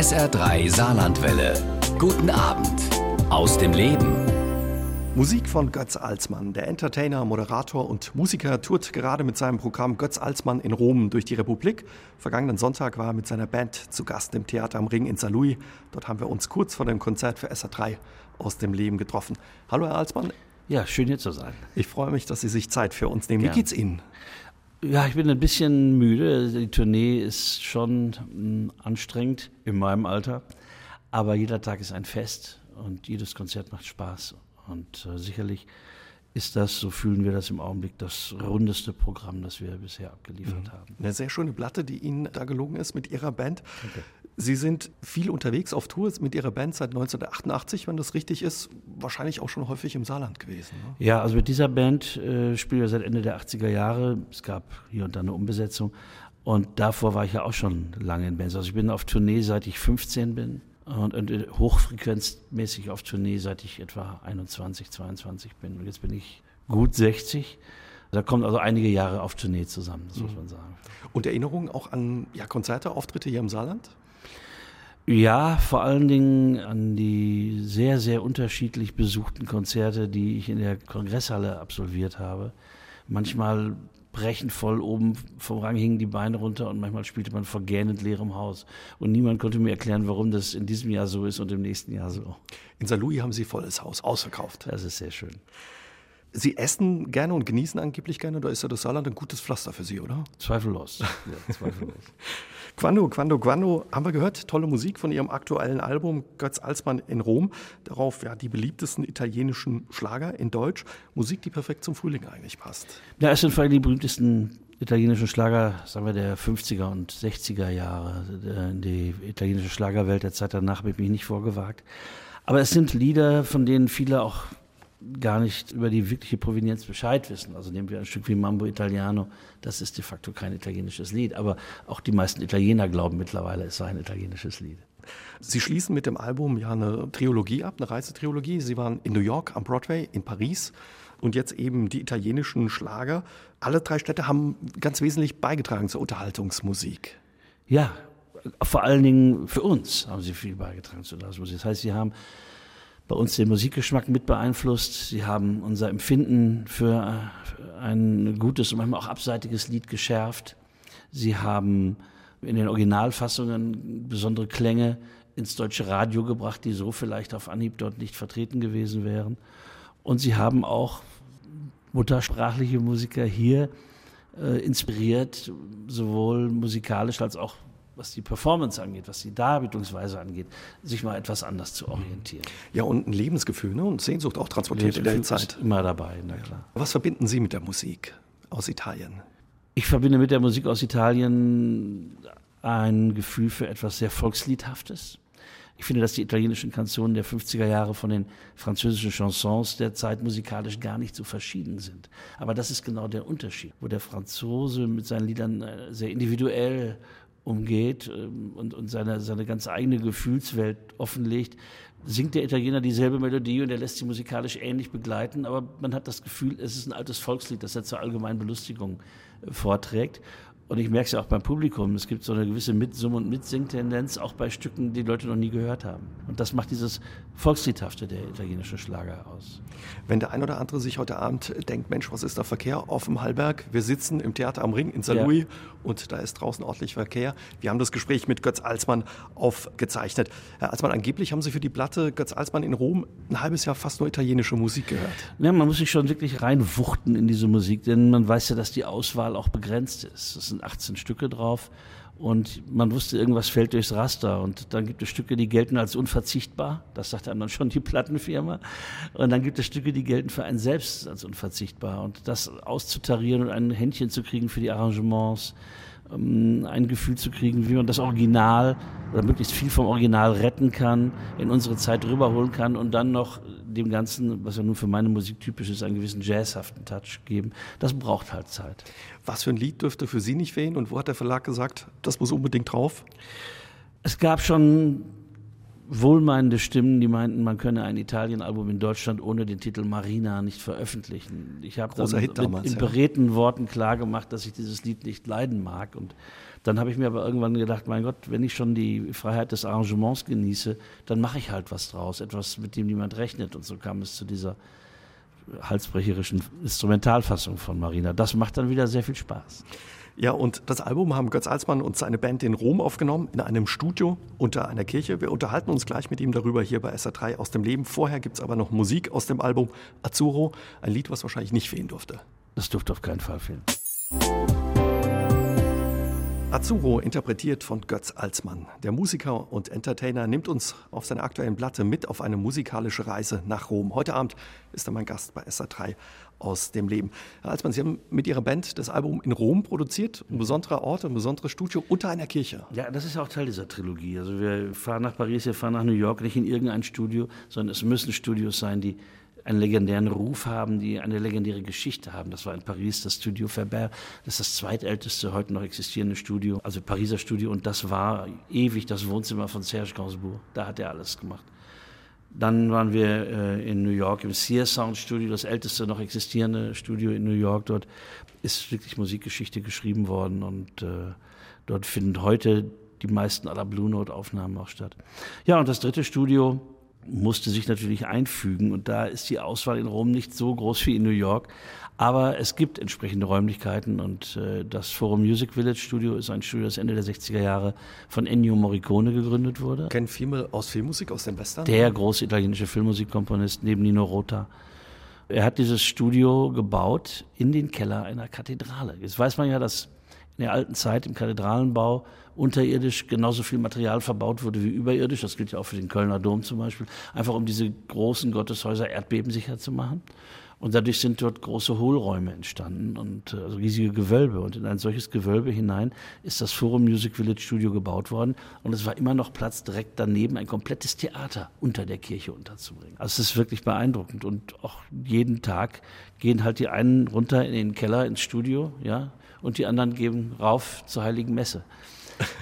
SR3 Saarlandwelle. Guten Abend aus dem Leben. Musik von Götz Alsmann. Der Entertainer, Moderator und Musiker tourt gerade mit seinem Programm Götz Alsmann in Rom durch die Republik. Vergangenen Sonntag war er mit seiner Band zu Gast im Theater am Ring in Saarlouis. Dort haben wir uns kurz vor dem Konzert für SR3 aus dem Leben getroffen. Hallo, Herr Alsmann. Ja, schön hier zu sein. Ich freue mich, dass Sie sich Zeit für uns nehmen. Wie geht's Ihnen? Ja, ich bin ein bisschen müde. Die Tournee ist schon hm, anstrengend in meinem Alter. Aber jeder Tag ist ein Fest und jedes Konzert macht Spaß. Und äh, sicherlich ist das, so fühlen wir das im Augenblick, das rundeste Programm, das wir bisher abgeliefert mhm. haben. Eine sehr schöne Platte, die Ihnen da gelungen ist mit Ihrer Band. Okay. Sie sind viel unterwegs auf Tour mit Ihrer Band seit 1988, wenn das richtig ist. Wahrscheinlich auch schon häufig im Saarland gewesen. Ne? Ja, also mit dieser Band äh, spielen wir seit Ende der 80er Jahre. Es gab hier und da eine Umbesetzung. Und davor war ich ja auch schon lange in Bands. Also ich bin auf Tournee, seit ich 15 bin. Und, und äh, hochfrequenzmäßig auf Tournee, seit ich etwa 21, 22 bin. Und jetzt bin ich gut 60. Da kommen also einige Jahre auf Tournee zusammen, das muss mhm. man sagen. Und Erinnerungen auch an ja, Konzerte, Auftritte hier im Saarland? Ja, vor allen Dingen an die sehr, sehr unterschiedlich besuchten Konzerte, die ich in der Kongresshalle absolviert habe. Manchmal brechend voll oben vom Rang hingen die Beine runter und manchmal spielte man vor gähnend leerem Haus. Und niemand konnte mir erklären, warum das in diesem Jahr so ist und im nächsten Jahr so. In Louis haben Sie volles Haus ausverkauft. Das ist sehr schön. Sie essen gerne und genießen angeblich gerne, da ist ja das Saarland ein gutes Pflaster für Sie, oder? Zweifellos. Ja, zweifellos. Quando, Quando, Quando haben wir gehört. Tolle Musik von Ihrem aktuellen Album Götz Alsmann in Rom. Darauf ja die beliebtesten italienischen Schlager in Deutsch. Musik, die perfekt zum Frühling eigentlich passt. Ja, es sind vor allem die berühmtesten italienischen Schlager, sagen wir, der 50er und 60er Jahre. Die italienische Schlagerwelt der Zeit danach habe ich mich nicht vorgewagt. Aber es sind Lieder, von denen viele auch gar nicht über die wirkliche Provenienz Bescheid wissen. Also nehmen wir ein Stück wie Mambo Italiano, das ist de facto kein italienisches Lied, aber auch die meisten Italiener glauben mittlerweile, es sei ein italienisches Lied. Sie schließen mit dem Album ja eine Trilogie ab, eine Reisetrilogie. Sie waren in New York am Broadway, in Paris und jetzt eben die italienischen Schlager. Alle drei Städte haben ganz wesentlich beigetragen zur Unterhaltungsmusik. Ja, vor allen Dingen für uns haben sie viel beigetragen zur Unterhaltungsmusik. Das heißt, sie haben bei uns den Musikgeschmack mit beeinflusst. Sie haben unser Empfinden für äh, ein gutes und manchmal auch abseitiges Lied geschärft. Sie haben in den Originalfassungen besondere Klänge ins deutsche Radio gebracht, die so vielleicht auf Anhieb dort nicht vertreten gewesen wären. Und sie haben auch muttersprachliche Musiker hier äh, inspiriert, sowohl musikalisch als auch was die Performance angeht, was die Darbietungsweise angeht, sich mal etwas anders zu orientieren. Ja, und ein Lebensgefühl ne? und Sehnsucht auch transportiert in der Zeit. Immer dabei, na klar. Was verbinden Sie mit der Musik aus Italien? Ich verbinde mit der Musik aus Italien ein Gefühl für etwas sehr Volksliedhaftes. Ich finde, dass die italienischen Kanzonen der 50er Jahre von den französischen Chansons der Zeit musikalisch gar nicht so verschieden sind. Aber das ist genau der Unterschied, wo der Franzose mit seinen Liedern äh, sehr individuell umgeht ähm, und, und seine, seine ganz eigene Gefühlswelt offenlegt, singt der Italiener dieselbe Melodie und er lässt sie musikalisch ähnlich begleiten, aber man hat das Gefühl, es ist ein altes Volkslied, das er zur allgemeinen Belustigung äh, vorträgt. Und ich merke es ja auch beim Publikum. Es gibt so eine gewisse Mitsumm- und Mitsingtendenz, auch bei Stücken, die Leute noch nie gehört haben. Und das macht dieses Volksliedhafte der italienischen Schlager aus. Wenn der ein oder andere sich heute Abend denkt, Mensch, was ist da Verkehr auf dem Hallberg? Wir sitzen im Theater am Ring in Saarlouis ja. und da ist draußen ordentlich Verkehr. Wir haben das Gespräch mit Götz Alsmann aufgezeichnet. Herr Alsmann, angeblich haben Sie für die Platte Götz Alsmann in Rom ein halbes Jahr fast nur italienische Musik gehört. Ja, man muss sich schon wirklich reinwuchten in diese Musik, denn man weiß ja, dass die Auswahl auch begrenzt ist. Das sind 18 Stücke drauf und man wusste, irgendwas fällt durchs Raster. Und dann gibt es Stücke, die gelten als unverzichtbar. Das sagt einem dann schon die Plattenfirma. Und dann gibt es Stücke, die gelten für einen selbst als unverzichtbar. Und das auszutarieren und ein Händchen zu kriegen für die Arrangements, um ein Gefühl zu kriegen, wie man das Original oder möglichst viel vom Original retten kann, in unsere Zeit rüberholen kann und dann noch dem Ganzen, was ja nun für meine Musik typisch ist, einen gewissen jazzhaften Touch geben. Das braucht halt Zeit. Was für ein Lied dürfte für Sie nicht fehlen und wo hat der Verlag gesagt, das muss unbedingt drauf? Es gab schon wohlmeinende Stimmen, die meinten, man könne ein Italien-Album in Deutschland ohne den Titel Marina nicht veröffentlichen. Ich habe dann Hit damals, in ja. beredten Worten klargemacht, dass ich dieses Lied nicht leiden mag. Und dann habe ich mir aber irgendwann gedacht, mein Gott, wenn ich schon die Freiheit des Arrangements genieße, dann mache ich halt was draus, etwas, mit dem niemand rechnet. Und so kam es zu dieser halsbrecherischen Instrumentalfassung von Marina. Das macht dann wieder sehr viel Spaß. Ja, und das Album haben Götz Alsmann und seine Band in Rom aufgenommen, in einem Studio unter einer Kirche. Wir unterhalten uns gleich mit ihm darüber hier bei SA3 aus dem Leben. Vorher gibt es aber noch Musik aus dem Album Azzurro, ein Lied, was wahrscheinlich nicht fehlen durfte. Das durfte auf keinen Fall fehlen. Azzurro, interpretiert von Götz Alsmann. Der Musiker und Entertainer nimmt uns auf seiner aktuellen Platte mit auf eine musikalische Reise nach Rom. Heute Abend ist er mein Gast bei SA3 aus dem Leben. Herr Alsmann, Sie haben mit Ihrer Band das Album in Rom produziert, ein besonderer Ort, ein besonderes Studio unter einer Kirche. Ja, das ist auch Teil dieser Trilogie. Also wir fahren nach Paris, wir fahren nach New York, nicht in irgendein Studio, sondern es müssen Studios sein, die einen legendären Ruf haben, die eine legendäre Geschichte haben. Das war in Paris das Studio Faber. Das ist das zweitälteste heute noch existierende Studio, also Pariser Studio. Und das war ewig das Wohnzimmer von Serge Gainsbourg. Da hat er alles gemacht. Dann waren wir äh, in New York im Sear Sound Studio, das älteste noch existierende Studio in New York. Dort ist wirklich Musikgeschichte geschrieben worden und äh, dort finden heute die meisten aller Blue Note Aufnahmen auch statt. Ja, und das dritte Studio musste sich natürlich einfügen und da ist die Auswahl in Rom nicht so groß wie in New York. Aber es gibt entsprechende Räumlichkeiten und äh, das Forum Music Village Studio ist ein Studio, das Ende der 60er Jahre von Ennio Morricone gegründet wurde. Kennen viele aus Filmmusik, aus den Western? Der große italienische Filmmusikkomponist neben Nino Rota. Er hat dieses Studio gebaut in den Keller einer Kathedrale. Jetzt weiß man ja, dass in der alten Zeit im Kathedralenbau unterirdisch genauso viel Material verbaut wurde wie überirdisch. Das gilt ja auch für den Kölner Dom zum Beispiel. Einfach um diese großen Gotteshäuser erdbebensicher zu machen. Und dadurch sind dort große Hohlräume entstanden und also riesige Gewölbe. Und in ein solches Gewölbe hinein ist das Forum Music Village Studio gebaut worden. Und es war immer noch Platz, direkt daneben ein komplettes Theater unter der Kirche unterzubringen. Also es ist wirklich beeindruckend. Und auch jeden Tag gehen halt die einen runter in den Keller ins Studio, ja, und die anderen geben rauf zur Heiligen Messe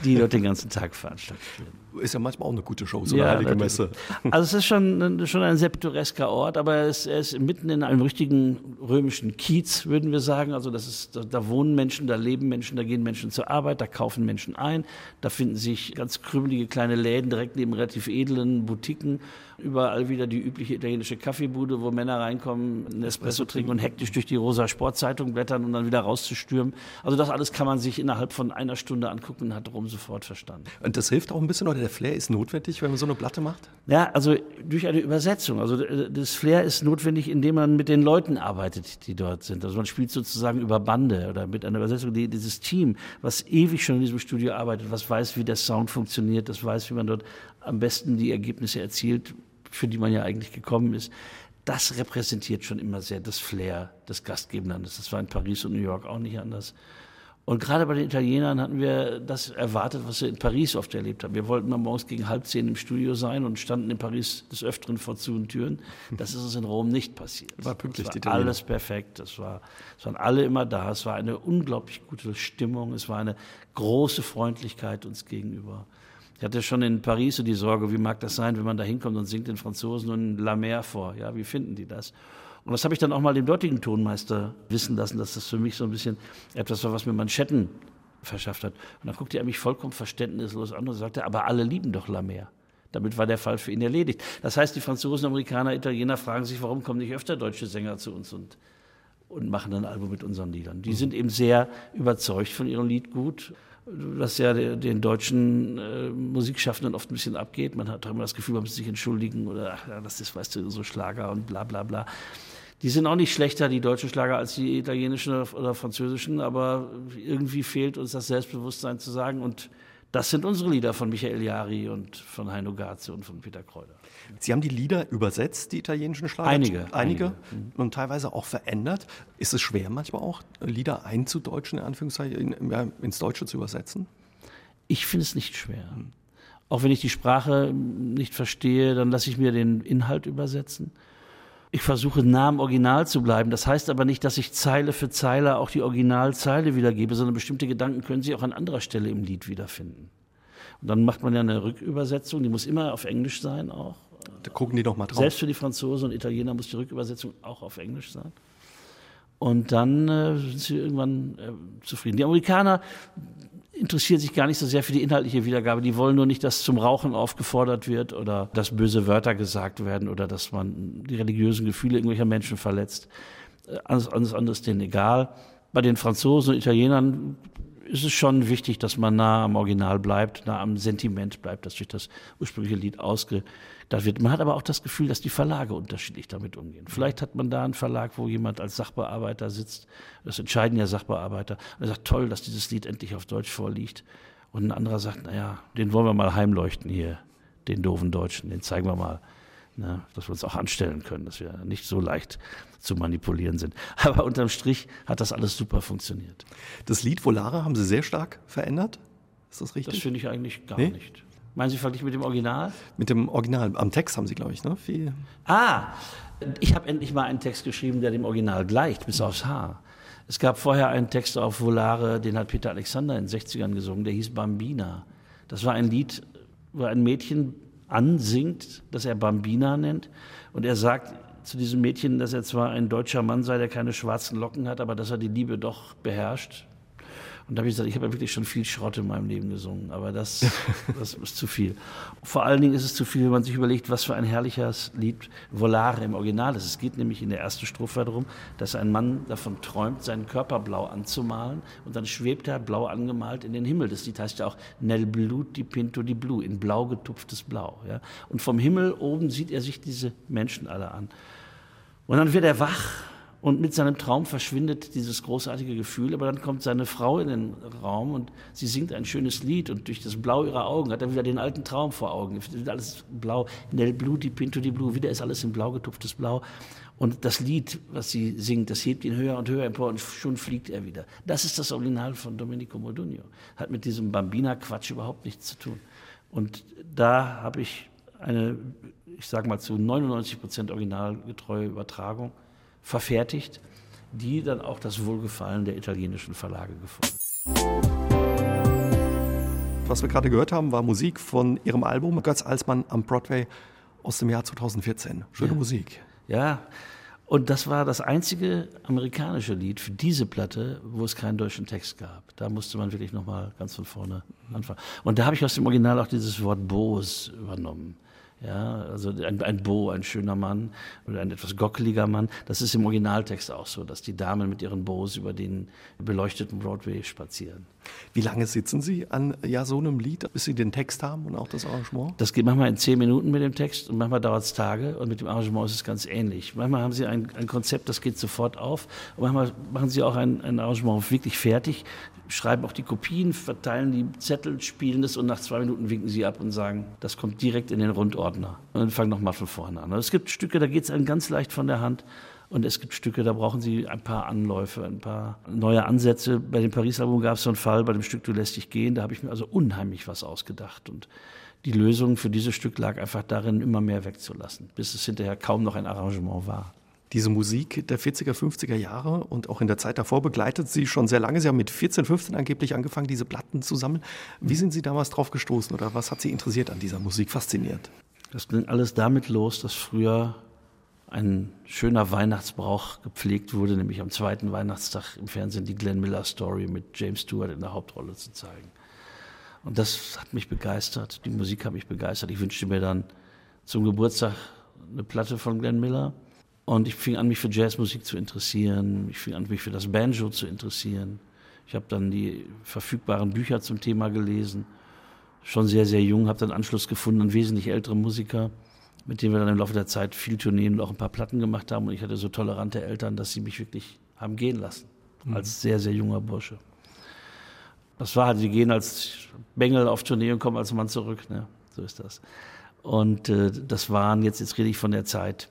die dort den ganzen Tag veranstaltet werden. Ist ja manchmal auch eine gute Show, so eine ja, heilige. Messe. Also es ist schon, schon ein sehr pittoresker Ort, aber er ist, er ist mitten in einem richtigen römischen Kiez, würden wir sagen. Also das ist, da, da, wohnen Menschen, da leben Menschen, da gehen Menschen zur Arbeit, da kaufen Menschen ein, da finden sich ganz krümelige kleine Läden direkt neben relativ edlen Boutiquen. Überall wieder die übliche italienische Kaffeebude, wo Männer reinkommen, einen Espresso trinken und hektisch durch die rosa Sportzeitung blättern und dann wieder rauszustürmen. Also das alles kann man sich innerhalb von einer Stunde angucken und hat Rom sofort verstanden. Und das hilft auch ein bisschen, oder der Flair ist notwendig, wenn man so eine Platte macht? Ja, also durch eine Übersetzung. Also äh, das Flair ist notwendig, indem man mit den Leuten arbeitet, die dort sind. Also man spielt sozusagen über Bande oder mit einer Übersetzung. Die, dieses Team, was ewig schon in diesem Studio arbeitet, was weiß, wie der Sound funktioniert, das weiß, wie man dort am besten die Ergebnisse erzielt, für die man ja eigentlich gekommen ist, das repräsentiert schon immer sehr das Flair des gastgebenden. Das war in Paris und New York auch nicht anders. Und gerade bei den Italienern hatten wir das erwartet, was wir in Paris oft erlebt haben. Wir wollten mal morgens gegen halb zehn im Studio sein und standen in Paris des Öfteren vor zu und Türen. Das ist uns in Rom nicht passiert. War pünktlich, es war alles perfekt. Es, war, es waren alle immer da. Es war eine unglaublich gute Stimmung. Es war eine große Freundlichkeit uns gegenüber. Ich hatte schon in Paris so die Sorge, wie mag das sein, wenn man da hinkommt und singt den Franzosen nun La Mer vor. Ja, wie finden die das? Und das habe ich dann auch mal dem dortigen Tonmeister wissen lassen, dass das für mich so ein bisschen etwas war, was mir Manschetten verschafft hat. Und dann guckte er mich vollkommen verständnislos an und sagte, aber alle lieben doch La Mer. Damit war der Fall für ihn erledigt. Das heißt, die Franzosen, Amerikaner, Italiener fragen sich, warum kommen nicht öfter deutsche Sänger zu uns und, und machen ein Album mit unseren Liedern. Die sind eben sehr überzeugt von ihrem Liedgut was ja den deutschen äh, Musikschaffenden oft ein bisschen abgeht. Man hat immer das Gefühl, man muss sich entschuldigen oder ach, das ist, weißt du, so Schlager und bla bla bla. Die sind auch nicht schlechter, die deutschen Schlager, als die italienischen oder französischen, aber irgendwie fehlt uns das Selbstbewusstsein zu sagen und das sind unsere Lieder von Michael Jari und von Heino Garze und von Peter Kräuter. Sie haben die Lieder übersetzt, die italienischen Schlager? Einige. Einige, einige. Mhm. und teilweise auch verändert. Ist es schwer manchmal auch, Lieder einzudeutschen, in Anführungszeichen, ins Deutsche zu übersetzen? Ich finde es nicht schwer. Auch wenn ich die Sprache nicht verstehe, dann lasse ich mir den Inhalt übersetzen. Ich versuche nah am Original zu bleiben. Das heißt aber nicht, dass ich Zeile für Zeile auch die Originalzeile wiedergebe, sondern bestimmte Gedanken können Sie auch an anderer Stelle im Lied wiederfinden. Und dann macht man ja eine Rückübersetzung, die muss immer auf Englisch sein auch. Da gucken die doch mal drauf. Selbst für die Franzosen und Italiener muss die Rückübersetzung auch auf Englisch sein. Und dann äh, sind sie irgendwann äh, zufrieden. Die Amerikaner interessieren sich gar nicht so sehr für die inhaltliche Wiedergabe. Die wollen nur nicht, dass zum Rauchen aufgefordert wird oder dass böse Wörter gesagt werden oder dass man die religiösen Gefühle irgendwelcher Menschen verletzt. Äh, alles, alles andere ist denen egal. Bei den Franzosen und Italienern ist es schon wichtig, dass man nah am Original bleibt, nah am Sentiment bleibt, das durch das ursprüngliche Lied ausgedacht wird. Man hat aber auch das Gefühl, dass die Verlage unterschiedlich damit umgehen. Vielleicht hat man da einen Verlag, wo jemand als Sachbearbeiter sitzt, das entscheiden ja Sachbearbeiter, und er sagt, toll, dass dieses Lied endlich auf Deutsch vorliegt. Und ein anderer sagt, naja, den wollen wir mal heimleuchten hier, den doofen Deutschen, den zeigen wir mal ne, dass wir uns auch anstellen können, dass wir nicht so leicht zu manipulieren sind. Aber unterm Strich hat das alles super funktioniert. Das Lied Volare haben Sie sehr stark verändert? Ist das richtig? Das finde ich eigentlich gar nee? nicht. Meinen Sie verglichen mit dem Original? Mit dem Original. Am Text haben Sie, glaube ich, ne? Viel. Ah, ich habe endlich mal einen Text geschrieben, der dem Original gleicht, bis aufs Haar. Es gab vorher einen Text auf Volare, den hat Peter Alexander in den 60ern gesungen, der hieß Bambina. Das war ein Lied, wo ein Mädchen ansingt, das er Bambina nennt. Und er sagt zu diesem Mädchen, dass er zwar ein deutscher Mann sei, der keine schwarzen Locken hat, aber dass er die Liebe doch beherrscht. Und da habe ich gesagt, ich habe ja wirklich schon viel Schrott in meinem Leben gesungen, aber das, das ist zu viel. Vor allen Dingen ist es zu viel, wenn man sich überlegt, was für ein herrliches Lied Volare im Original ist. Es geht nämlich in der ersten Strophe darum, dass ein Mann davon träumt, seinen Körper blau anzumalen und dann schwebt er blau angemalt in den Himmel. Das Lied heißt ja auch Nel Blut di Pinto di Blu, in blau getupftes Blau. Ja? Und vom Himmel oben sieht er sich diese Menschen alle an. Und dann wird er wach und mit seinem Traum verschwindet dieses großartige Gefühl, aber dann kommt seine Frau in den Raum und sie singt ein schönes Lied und durch das Blau ihrer Augen hat er wieder den alten Traum vor Augen. Alles blau, nel blu di pinto di blu, wieder ist alles in blau getupftes Blau. Und das Lied, was sie singt, das hebt ihn höher und höher empor und schon fliegt er wieder. Das ist das Original von Domenico Modugno. Hat mit diesem Bambina-Quatsch überhaupt nichts zu tun. Und da habe ich eine, ich sage mal zu 99 Prozent originalgetreue Übertragung verfertigt, die dann auch das Wohlgefallen der italienischen Verlage gefunden. Was wir gerade gehört haben, war Musik von Ihrem Album Götz Alsmann am Broadway aus dem Jahr 2014. Schöne ja. Musik. Ja, und das war das einzige amerikanische Lied für diese Platte, wo es keinen deutschen Text gab. Da musste man wirklich nochmal ganz von vorne anfangen. Und da habe ich aus dem Original auch dieses Wort Boos übernommen. Ja, also ein, ein Beau, ein schöner Mann oder ein etwas gockeliger Mann. Das ist im Originaltext auch so, dass die Damen mit ihren Beaux über den beleuchteten Broadway spazieren. Wie lange sitzen Sie an ja, so einem Lied, bis Sie den Text haben und auch das Arrangement? Das geht manchmal in zehn Minuten mit dem Text und manchmal dauert es Tage und mit dem Arrangement ist es ganz ähnlich. Manchmal haben Sie ein, ein Konzept, das geht sofort auf und manchmal machen Sie auch ein, ein Arrangement wirklich fertig, schreiben auch die Kopien, verteilen die Zettel, spielen das und nach zwei Minuten winken Sie ab und sagen, das kommt direkt in den Rundordner und dann fangen nochmal von vorne an. Also es gibt Stücke, da geht es einem ganz leicht von der Hand. Und es gibt Stücke, da brauchen Sie ein paar Anläufe, ein paar neue Ansätze. Bei dem Paris-Album gab es so einen Fall, bei dem Stück Du lässt dich gehen, da habe ich mir also unheimlich was ausgedacht. Und die Lösung für dieses Stück lag einfach darin, immer mehr wegzulassen, bis es hinterher kaum noch ein Arrangement war. Diese Musik der 40er, 50er Jahre und auch in der Zeit davor begleitet Sie schon sehr lange. Sie haben mit 14, 15 angeblich angefangen, diese Platten zu sammeln. Wie sind Sie damals drauf gestoßen oder was hat Sie interessiert an dieser Musik, fasziniert? Das ging alles damit los, dass früher ein schöner Weihnachtsbrauch gepflegt wurde, nämlich am zweiten Weihnachtstag im Fernsehen die Glenn Miller Story mit James Stewart in der Hauptrolle zu zeigen. Und das hat mich begeistert, die Musik hat mich begeistert. Ich wünschte mir dann zum Geburtstag eine Platte von Glenn Miller. Und ich fing an, mich für Jazzmusik zu interessieren. Ich fing an, mich für das Banjo zu interessieren. Ich habe dann die verfügbaren Bücher zum Thema gelesen. Schon sehr, sehr jung, habe dann Anschluss gefunden an wesentlich ältere Musiker mit denen wir dann im Laufe der Zeit viel Tourneen und auch ein paar Platten gemacht haben. Und ich hatte so tolerante Eltern, dass sie mich wirklich haben gehen lassen, mhm. als sehr, sehr junger Bursche. Das war halt, die gehen als Bengel auf Tournee und kommen als Mann zurück. Ne? So ist das. Und äh, das waren jetzt, jetzt rede ich von der Zeit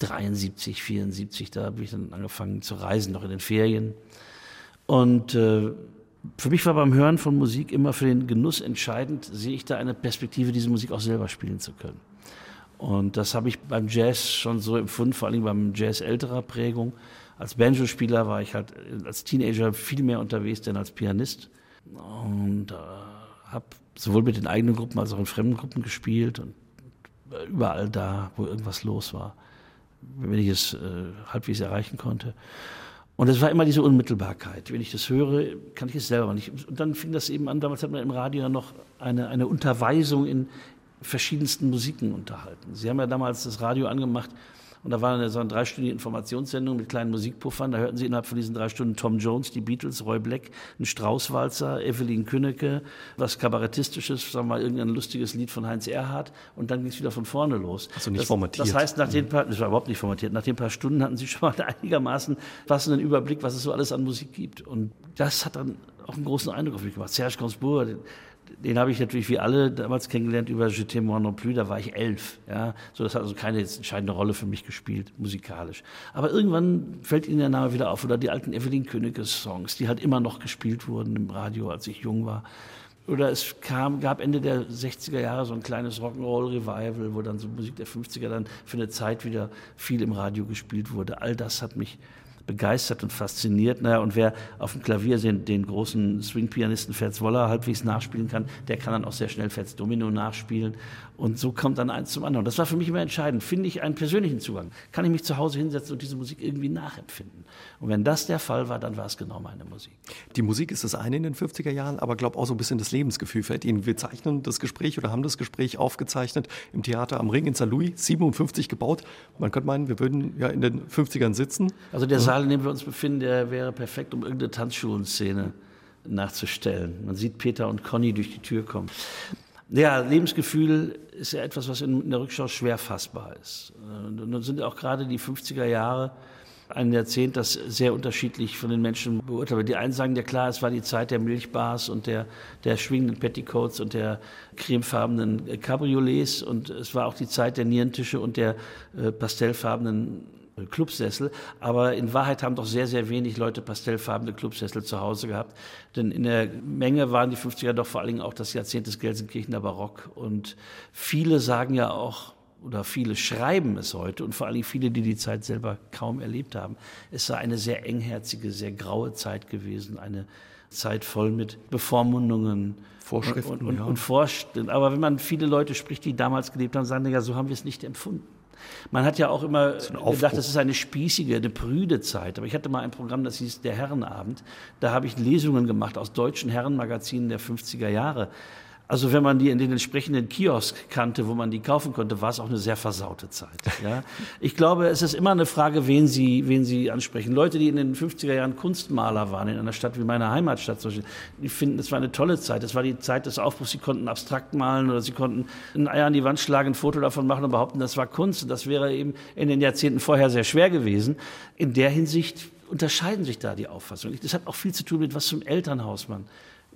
73, 74, da habe ich dann angefangen zu reisen, noch in den Ferien. Und äh, für mich war beim Hören von Musik immer für den Genuss entscheidend, sehe ich da eine Perspektive, diese Musik auch selber spielen zu können. Und das habe ich beim Jazz schon so empfunden, vor allem beim Jazz älterer Prägung. Als Banjo-Spieler war ich halt als Teenager viel mehr unterwegs denn als Pianist. Und äh, habe sowohl mit den eigenen Gruppen als auch in fremden Gruppen gespielt und überall da, wo irgendwas los war, wenn ich es äh, halbwegs erreichen konnte. Und es war immer diese Unmittelbarkeit. Wenn ich das höre, kann ich es selber nicht. Und dann fing das eben an, damals hat man im Radio noch eine, eine Unterweisung in verschiedensten Musiken unterhalten. Sie haben ja damals das Radio angemacht und da war eine, so eine dreistündige Informationssendung mit kleinen Musikpuffern. Da hörten Sie innerhalb von diesen drei Stunden Tom Jones, die Beatles, Roy Black, einen Straußwalzer, Evelyn Künnecke, was Kabarettistisches, sagen wir mal, irgendein lustiges Lied von Heinz Erhardt. Und dann ging es wieder von vorne los. Also nicht das, formatiert. Das heißt, nach den paar, das war überhaupt nicht formatiert. Nach den paar Stunden hatten Sie schon mal einigermaßen passenden Überblick, was es so alles an Musik gibt. Und das hat dann auch einen großen Eindruck auf mich gemacht. Serge Gainsbourg, den habe ich natürlich wie alle damals kennengelernt über Je moi non plus, da war ich elf. Ja? So, das hat also keine entscheidende Rolle für mich gespielt, musikalisch. Aber irgendwann fällt Ihnen der Name wieder auf, oder die alten Evelyn Königes Songs, die halt immer noch gespielt wurden im Radio, als ich jung war. Oder es kam, gab Ende der 60er Jahre so ein kleines Rock'n'Roll-Revival, wo dann so Musik der 50er dann für eine Zeit wieder viel im Radio gespielt wurde. All das hat mich begeistert und fasziniert. Naja, und wer auf dem Klavier den, den großen Swing-Pianisten Fats Waller halbwegs nachspielen kann, der kann dann auch sehr schnell Fats Domino nachspielen. Und so kommt dann eins zum anderen. Das war für mich immer entscheidend. Finde ich einen persönlichen Zugang? Kann ich mich zu Hause hinsetzen und diese Musik irgendwie nachempfinden? Und wenn das der Fall war, dann war es genau meine Musik. Die Musik ist das eine in den 50er Jahren, aber glaube auch so ein bisschen das Lebensgefühl fällt Ihnen. Wir zeichnen das Gespräch oder haben das Gespräch aufgezeichnet im Theater am Ring in St. Louis, 57 gebaut. Man könnte meinen, wir würden ja in den 50ern sitzen. Also der Saal, in dem wir uns befinden, der wäre perfekt, um irgendeine Tanzschulenszene nachzustellen. Man sieht Peter und Conny durch die Tür kommen. Ja, Lebensgefühl ist ja etwas, was in, der Rückschau schwer fassbar ist. Und dann sind auch gerade die 50er Jahre ein Jahrzehnt, das sehr unterschiedlich von den Menschen beurteilt wird. Die einen sagen ja klar, es war die Zeit der Milchbars und der, der schwingenden Petticoats und der cremefarbenen Cabriolets und es war auch die Zeit der Nierentische und der äh, pastellfarbenen Clubsessel, aber in Wahrheit haben doch sehr, sehr wenig Leute pastellfarbene Clubsessel zu Hause gehabt, denn in der Menge waren die 50er doch vor allen Dingen auch das Jahrzehnt des Gelsenkirchener Barock und viele sagen ja auch, oder viele schreiben es heute und vor allen Dingen viele, die die Zeit selber kaum erlebt haben, es sei eine sehr engherzige, sehr graue Zeit gewesen, eine Zeit voll mit Bevormundungen, Vorschriften und, und, ja. und Vorstellungen. Aber wenn man viele Leute spricht, die damals gelebt haben, sagen ja, so haben wir es nicht empfunden. Man hat ja auch immer gedacht, das ist eine spießige, eine prüde Zeit. Aber ich hatte mal ein Programm, das hieß Der Herrenabend. Da habe ich Lesungen gemacht aus deutschen Herrenmagazinen der 50er Jahre. Also wenn man die in den entsprechenden Kiosk kannte, wo man die kaufen konnte, war es auch eine sehr versaute Zeit. Ja? Ich glaube, es ist immer eine Frage, wen Sie, wen Sie ansprechen. Leute, die in den 50er Jahren Kunstmaler waren, in einer Stadt wie meiner Heimatstadt zum Beispiel, die finden, es war eine tolle Zeit. Es war die Zeit des Aufbruchs. Sie konnten abstrakt malen oder sie konnten ein Eier an die Wand schlagen, ein Foto davon machen und behaupten, das war Kunst. Und das wäre eben in den Jahrzehnten vorher sehr schwer gewesen. In der Hinsicht unterscheiden sich da die Auffassungen. Das hat auch viel zu tun mit, was zum Elternhaus man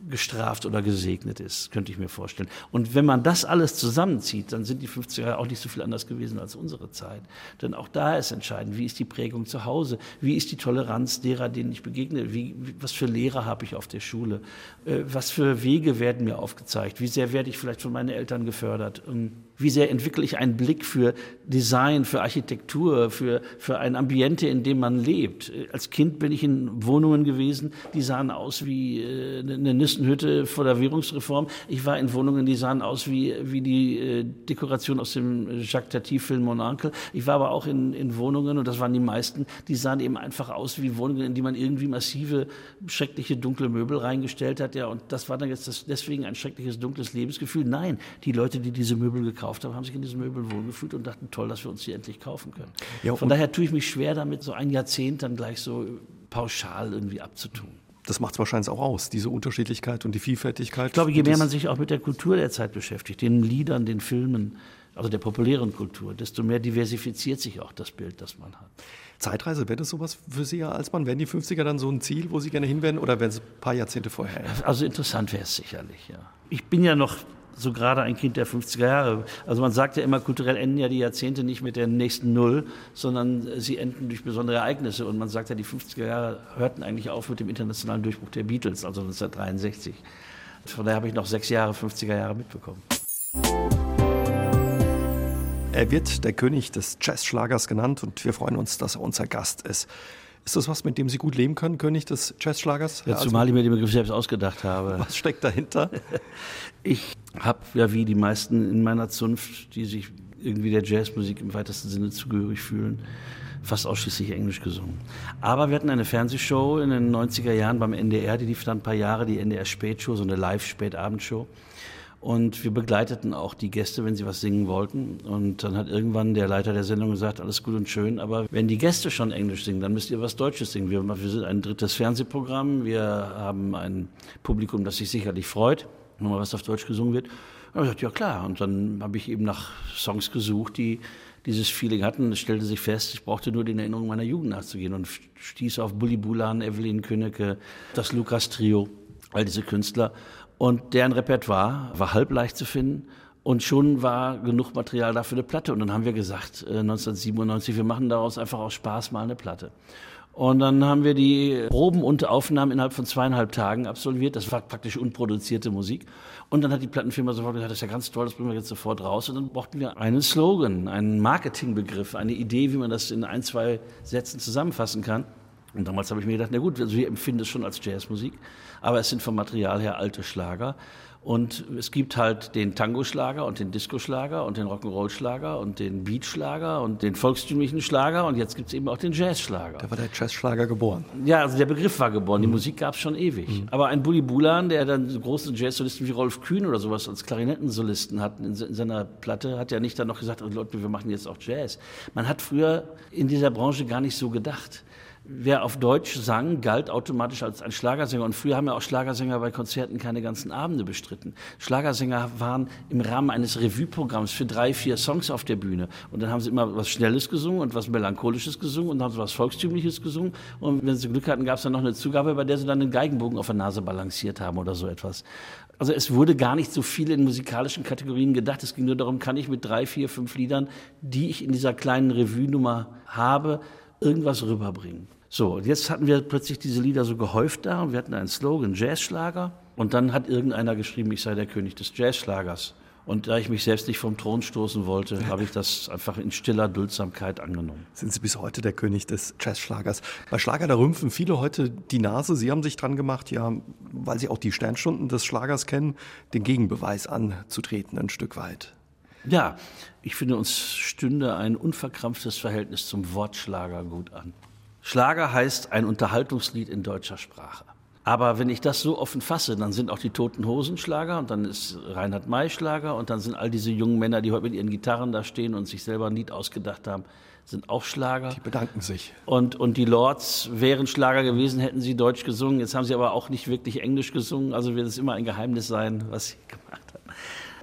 gestraft oder gesegnet ist, könnte ich mir vorstellen. Und wenn man das alles zusammenzieht, dann sind die 50er Jahre auch nicht so viel anders gewesen als unsere Zeit. Denn auch da ist entscheidend, wie ist die Prägung zu Hause, wie ist die Toleranz derer, denen ich begegne, wie, was für Lehrer habe ich auf der Schule, äh, was für Wege werden mir aufgezeigt, wie sehr werde ich vielleicht von meinen Eltern gefördert. Und wie sehr entwickle ich einen Blick für Design, für Architektur, für, für ein Ambiente, in dem man lebt. Als Kind bin ich in Wohnungen gewesen, die sahen aus wie äh, eine Nistenhütte vor der Währungsreform. Ich war in Wohnungen, die sahen aus wie, wie die äh, Dekoration aus dem Jacques Tati-Film Mon Oncle. Ich war aber auch in, in Wohnungen, und das waren die meisten, die sahen eben einfach aus wie Wohnungen, in die man irgendwie massive, schreckliche, dunkle Möbel reingestellt hat. Ja, und das war dann jetzt das, deswegen ein schreckliches, dunkles Lebensgefühl. Nein, die Leute, die diese Möbel gekauft gekauft haben, haben sich in diesen Möbeln wohlgefühlt und dachten, toll, dass wir uns die endlich kaufen können. Ja, Von daher tue ich mich schwer damit, so ein Jahrzehnt dann gleich so pauschal irgendwie abzutun. Das macht es wahrscheinlich auch aus, diese Unterschiedlichkeit und die Vielfältigkeit. Ich glaube, je mehr man sich auch mit der Kultur der Zeit beschäftigt, den Liedern, den Filmen, also der populären Kultur, desto mehr diversifiziert sich auch das Bild, das man hat. Zeitreise, wäre das sowas für Sie als Mann? Wären die 50er dann so ein Ziel, wo Sie gerne hin werden oder wären es ein paar Jahrzehnte vorher? Also interessant wäre es sicherlich, ja. Ich bin ja noch so gerade ein Kind der 50er Jahre. Also man sagt ja immer, kulturell enden ja die Jahrzehnte nicht mit der nächsten Null, sondern sie enden durch besondere Ereignisse. Und man sagt ja, die 50er Jahre hörten eigentlich auf mit dem internationalen Durchbruch der Beatles, also 1963. Von daher habe ich noch sechs Jahre, 50er Jahre mitbekommen. Er wird der König des Jazzschlagers genannt und wir freuen uns, dass er unser Gast ist. Ist das was, mit dem Sie gut leben können, König des Jazzschlagers? Ja, zumal ich mir den Begriff selbst ausgedacht habe. Was steckt dahinter? Ich habe ja wie die meisten in meiner Zunft, die sich irgendwie der Jazzmusik im weitesten Sinne zugehörig fühlen, fast ausschließlich Englisch gesungen. Aber wir hatten eine Fernsehshow in den 90er Jahren beim NDR, die lief dann ein paar Jahre, die NDR Spätshow, so eine Live-Spätabendshow. Und wir begleiteten auch die Gäste, wenn sie was singen wollten. Und dann hat irgendwann der Leiter der Sendung gesagt, alles gut und schön, aber wenn die Gäste schon Englisch singen, dann müsst ihr was Deutsches singen. Wir, wir sind ein drittes Fernsehprogramm, wir haben ein Publikum, das sich sicherlich freut, wenn mal was auf Deutsch gesungen wird. Und ich sagte, ja klar. Und dann habe ich eben nach Songs gesucht, die dieses Feeling hatten. Es stellte sich fest, ich brauchte nur den Erinnerungen meiner Jugend nachzugehen und stieß auf Bully Bulan, Evelyn Königke, das Lukas Trio, all diese Künstler. Und deren Repertoire war halb leicht zu finden. Und schon war genug Material dafür eine Platte. Und dann haben wir gesagt, äh, 1997, wir machen daraus einfach aus Spaß mal eine Platte. Und dann haben wir die Proben und Aufnahmen innerhalb von zweieinhalb Tagen absolviert. Das war praktisch unproduzierte Musik. Und dann hat die Plattenfirma sofort gesagt, das ist ja ganz toll, das bringen wir jetzt sofort raus. Und dann brauchten wir einen Slogan, einen Marketingbegriff, eine Idee, wie man das in ein, zwei Sätzen zusammenfassen kann. Und damals habe ich mir gedacht, na gut, also wir empfinden es schon als Jazzmusik, aber es sind vom Material her alte Schlager. Und es gibt halt den Tango-Schlager und den Disco-Schlager und den Rock'n'Roll-Schlager und den Beat-Schlager und den volkstümlichen Schlager und jetzt gibt es eben auch den Jazz-Schlager. Da war der Jazz-Schlager geboren. Ja, also der Begriff war geboren. Die mhm. Musik gab es schon ewig. Mhm. Aber ein Bully Bulan, der dann so großen Jazz-Solisten wie Rolf Kühn oder sowas als Klarinettensolisten hat in, in seiner Platte, hat ja nicht dann noch gesagt, oh Leute, wir machen jetzt auch Jazz. Man hat früher in dieser Branche gar nicht so gedacht. Wer auf Deutsch sang, galt automatisch als ein Schlagersänger. Und früher haben ja auch Schlagersänger bei Konzerten keine ganzen Abende bestritten. Schlagersänger waren im Rahmen eines Revue-Programms für drei, vier Songs auf der Bühne. Und dann haben sie immer was Schnelles gesungen und was Melancholisches gesungen und dann haben sie was Volkstümliches gesungen. Und wenn sie Glück hatten, gab es dann noch eine Zugabe, bei der sie dann den Geigenbogen auf der Nase balanciert haben oder so etwas. Also es wurde gar nicht so viel in musikalischen Kategorien gedacht. Es ging nur darum, kann ich mit drei, vier, fünf Liedern, die ich in dieser kleinen Revue-Nummer habe, irgendwas rüberbringen. So, und jetzt hatten wir plötzlich diese Lieder so gehäuft da und wir hatten einen Slogan, Jazzschlager. Und dann hat irgendeiner geschrieben, ich sei der König des Jazzschlagers. Und da ich mich selbst nicht vom Thron stoßen wollte, habe ich das einfach in stiller Duldsamkeit angenommen. Sind Sie bis heute der König des Jazzschlagers? Bei Schlager, da rümpfen viele heute die Nase. Sie haben sich dran gemacht, ja, weil Sie auch die Sternstunden des Schlagers kennen, den Gegenbeweis anzutreten, ein Stück weit. Ja, ich finde, uns stünde ein unverkrampftes Verhältnis zum Wortschlager gut an. Schlager heißt ein Unterhaltungslied in deutscher Sprache. Aber wenn ich das so offen fasse, dann sind auch die Toten Hosen Schlager und dann ist Reinhard May Schlager und dann sind all diese jungen Männer, die heute mit ihren Gitarren da stehen und sich selber ein Lied ausgedacht haben, sind auch Schlager. Die bedanken sich. Und, und die Lords wären Schlager gewesen, hätten sie Deutsch gesungen. Jetzt haben sie aber auch nicht wirklich Englisch gesungen. Also wird es immer ein Geheimnis sein, was sie gemacht haben.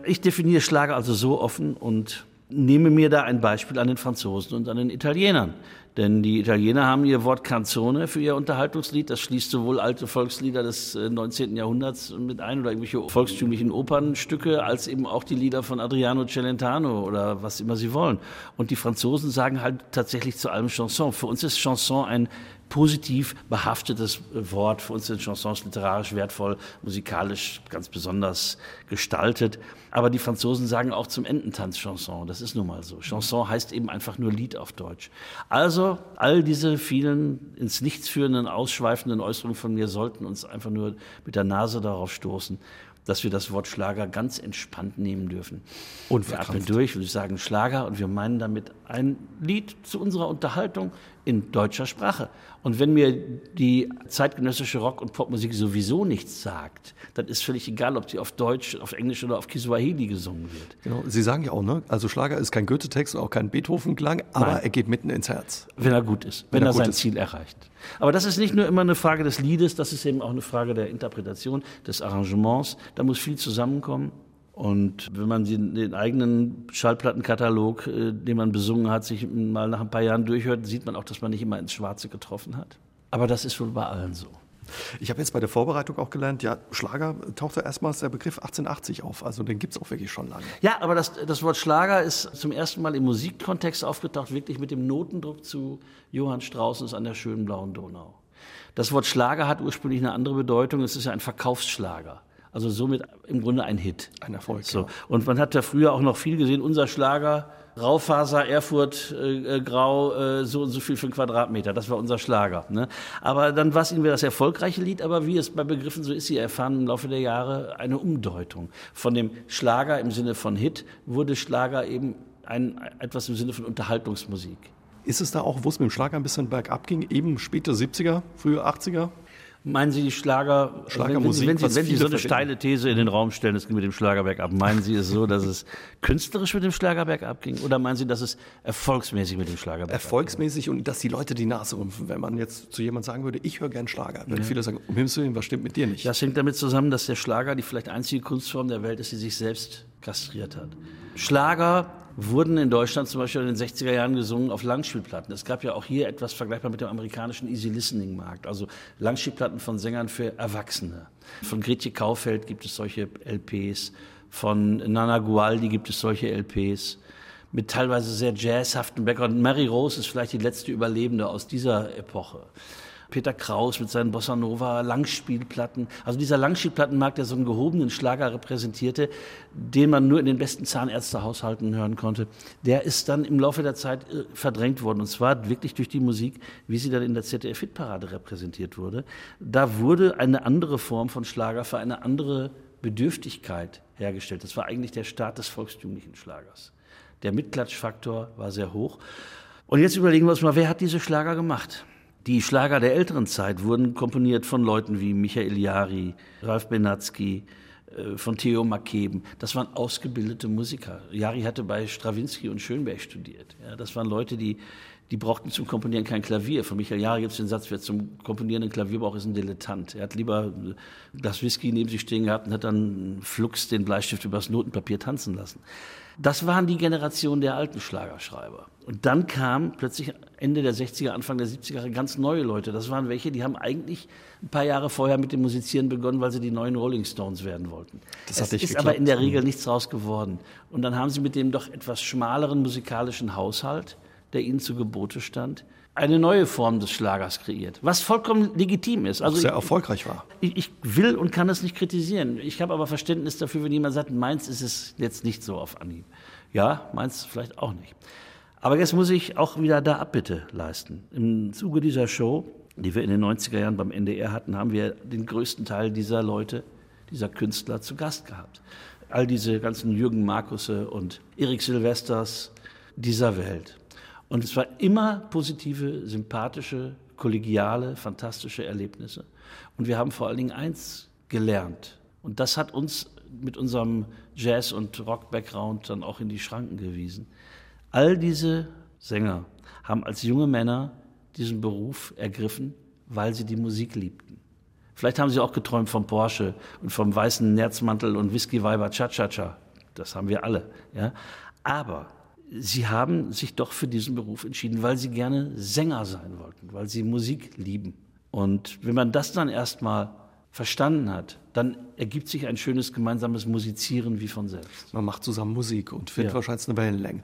Ich definiere Schlager also so offen und nehme mir da ein Beispiel an den Franzosen und an den Italienern. Denn die Italiener haben ihr Wort Canzone für ihr Unterhaltungslied. Das schließt sowohl alte Volkslieder des 19. Äh, Jahrhunderts mit ein oder irgendwelche volkstümlichen Opernstücke, als eben auch die Lieder von Adriano Celentano oder was immer sie wollen. Und die Franzosen sagen halt tatsächlich zu allem Chanson. Für uns ist Chanson ein positiv behaftetes Wort. Für uns sind Chansons literarisch wertvoll, musikalisch ganz besonders gestaltet. Aber die Franzosen sagen auch zum Ententanz Chanson. Das ist nun mal so. Chanson heißt eben einfach nur Lied auf Deutsch. Also all diese vielen ins Nichts führenden, ausschweifenden Äußerungen von mir sollten uns einfach nur mit der Nase darauf stoßen, dass wir das Wort Schlager ganz entspannt nehmen dürfen. Und wir atmen durch und sagen Schlager und wir meinen damit ein Lied zu unserer Unterhaltung in deutscher Sprache. Und wenn mir die zeitgenössische Rock- und Popmusik sowieso nichts sagt, dann ist völlig egal, ob sie auf Deutsch, auf Englisch oder auf Kiswahili gesungen wird. Genau. Sie sagen ja auch, ne? Also Schlager ist kein Goethe-Text und auch kein Beethoven-Klang, aber Nein. er geht mitten ins Herz. Wenn er gut ist, wenn, wenn er, sein ist. Ziel erreicht. Aber das ist nicht nur immer eine Frage des Liedes, das ist eben auch eine Frage der Interpretation, des Arrangements. Da muss viel zusammenkommen. Und wenn man den eigenen Schallplattenkatalog, äh, den man besungen hat, sich mal nach ein paar Jahren durchhört, sieht man auch, dass man nicht immer ins Schwarze getroffen hat. Aber das ist wohl bei allen so. Ich habe jetzt bei der Vorbereitung auch gelernt, ja, Schlager tauchte erstmals der Begriff 1880 auf. Also den gibt es auch wirklich schon lange. Ja, aber das, das Wort Schlager ist zum ersten Mal im Musikkontext aufgetaucht, wirklich mit dem Notendruck zu Johann Straußens an der schönen blauen Donau. Das Wort Schlager hat ursprünglich eine andere Bedeutung. Es ist ja ein Verkaufsschlager. Also somit im Grunde ein Hit. Ein Erfolg. So. Und man hat ja früher auch noch viel gesehen, unser Schlager, Raufaser, Erfurt, äh, äh, Grau, äh, so und so viel für einen Quadratmeter. Das war unser Schlager. Ne? Aber dann war es irgendwie das erfolgreiche Lied, aber wie es bei Begriffen so ist, sie erfahren im Laufe der Jahre eine Umdeutung. Von dem Schlager im Sinne von Hit wurde Schlager eben ein, etwas im Sinne von Unterhaltungsmusik. Ist es da auch, wo es mit dem Schlager ein bisschen bergab ging, eben späte 70er, frühe 80er? Meinen Sie die Schlager, Schlagermusik, wenn, Sie, wenn, Sie, wenn Sie so eine verbinden. steile These in den Raum stellen, es ging mit dem Schlagerberg ab, meinen Sie es so, dass es künstlerisch mit dem Schlagerberg abging oder meinen Sie, dass es erfolgsmäßig mit dem Schlagerberg Erfolgsmäßig und dass die Leute die Nase rümpfen. Wenn man jetzt zu jemandem sagen würde, ich höre gern Schlager, würden viele sagen, um Himmels Willen, was stimmt mit dir nicht? Das hängt damit zusammen, dass der Schlager die vielleicht einzige Kunstform der Welt ist, die sich selbst kastriert hat. Schlager wurden in Deutschland zum Beispiel in den 60er Jahren gesungen auf Langspielplatten. Es gab ja auch hier etwas vergleichbar mit dem amerikanischen Easy Listening Markt, also Langspielplatten von Sängern für Erwachsene. Von Gretje Kaufeld gibt es solche LPs, von Nana Gualdi gibt es solche LPs mit teilweise sehr jazzhaften Background. Mary Rose ist vielleicht die letzte Überlebende aus dieser Epoche. Peter Kraus mit seinen Bossa Nova Langspielplatten. Also dieser Langspielplattenmarkt, der so einen gehobenen Schlager repräsentierte, den man nur in den besten Zahnärztehaushalten hören konnte, der ist dann im Laufe der Zeit äh, verdrängt worden. Und zwar wirklich durch die Musik, wie sie dann in der ZDF-Hitparade repräsentiert wurde. Da wurde eine andere Form von Schlager für eine andere Bedürftigkeit hergestellt. Das war eigentlich der Start des volkstümlichen Schlagers. Der Mitklatschfaktor war sehr hoch. Und jetzt überlegen wir uns mal, wer hat diese Schlager gemacht? Die Schlager der älteren Zeit wurden komponiert von Leuten wie Michael Jari, Ralf Benatzky, äh, von Theo Makeben. Das waren ausgebildete Musiker. Jari hatte bei Stravinsky und Schönberg studiert. Ja, das waren Leute, die, die brauchten zum Komponieren kein Klavier. Von Michael Jari gibt es den Satz, wer zum Komponieren ein Klavier braucht, ist ein Dilettant. Er hat lieber das Whisky neben sich stehen gehabt und hat dann flugs den Bleistift übers Notenpapier tanzen lassen. Das waren die Generation der alten Schlagerschreiber. Und dann kam plötzlich Ende der 60er, Anfang der 70er Jahre ganz neue Leute. Das waren welche, die haben eigentlich ein paar Jahre vorher mit dem Musizieren begonnen, weil sie die neuen Rolling Stones werden wollten. Das es ist geklappt. aber in der Regel nichts draus geworden. Und dann haben sie mit dem doch etwas schmaleren musikalischen Haushalt, der ihnen zu Gebote stand, eine neue Form des Schlagers kreiert, was vollkommen legitim ist. Also sehr ich- erfolgreich war. ich, ich will und kann es nicht kritisieren. Ich habe aber Verständnis dafür, wenn jemand sagt, meins ist es jetzt nicht so auf Anhieb. Ja, meins vielleicht auch nicht. Aber jetzt muss ich auch wieder da Abbitte leisten. Im Zuge dieser Show, die wir in den 90er Jahren beim NDR hatten, haben wir den größten Teil dieser Leute, dieser Künstler zu Gast gehabt. All diese ganzen Jürgen Markusse und Erik Silvesters dieser Welt. Und es war immer positive, sympathische, kollegiale, fantastische Erlebnisse. Und wir haben vor allen Dingen eins gelernt. Und das hat uns mit unserem Jazz- und Rock-Background dann auch in die Schranken gewiesen. All diese Sänger haben als junge Männer diesen Beruf ergriffen, weil sie die Musik liebten. Vielleicht haben sie auch geträumt vom Porsche und vom weißen Nerzmantel und Whisky-Weiber Cha-Cha-Cha. Das haben wir alle. Ja? Aber sie haben sich doch für diesen Beruf entschieden, weil sie gerne Sänger sein wollten, weil sie Musik lieben. Und wenn man das dann erstmal verstanden hat, dann ergibt sich ein schönes gemeinsames Musizieren wie von selbst. Man macht zusammen Musik und findet Ja. wahrscheinlich eine Wellenlänge.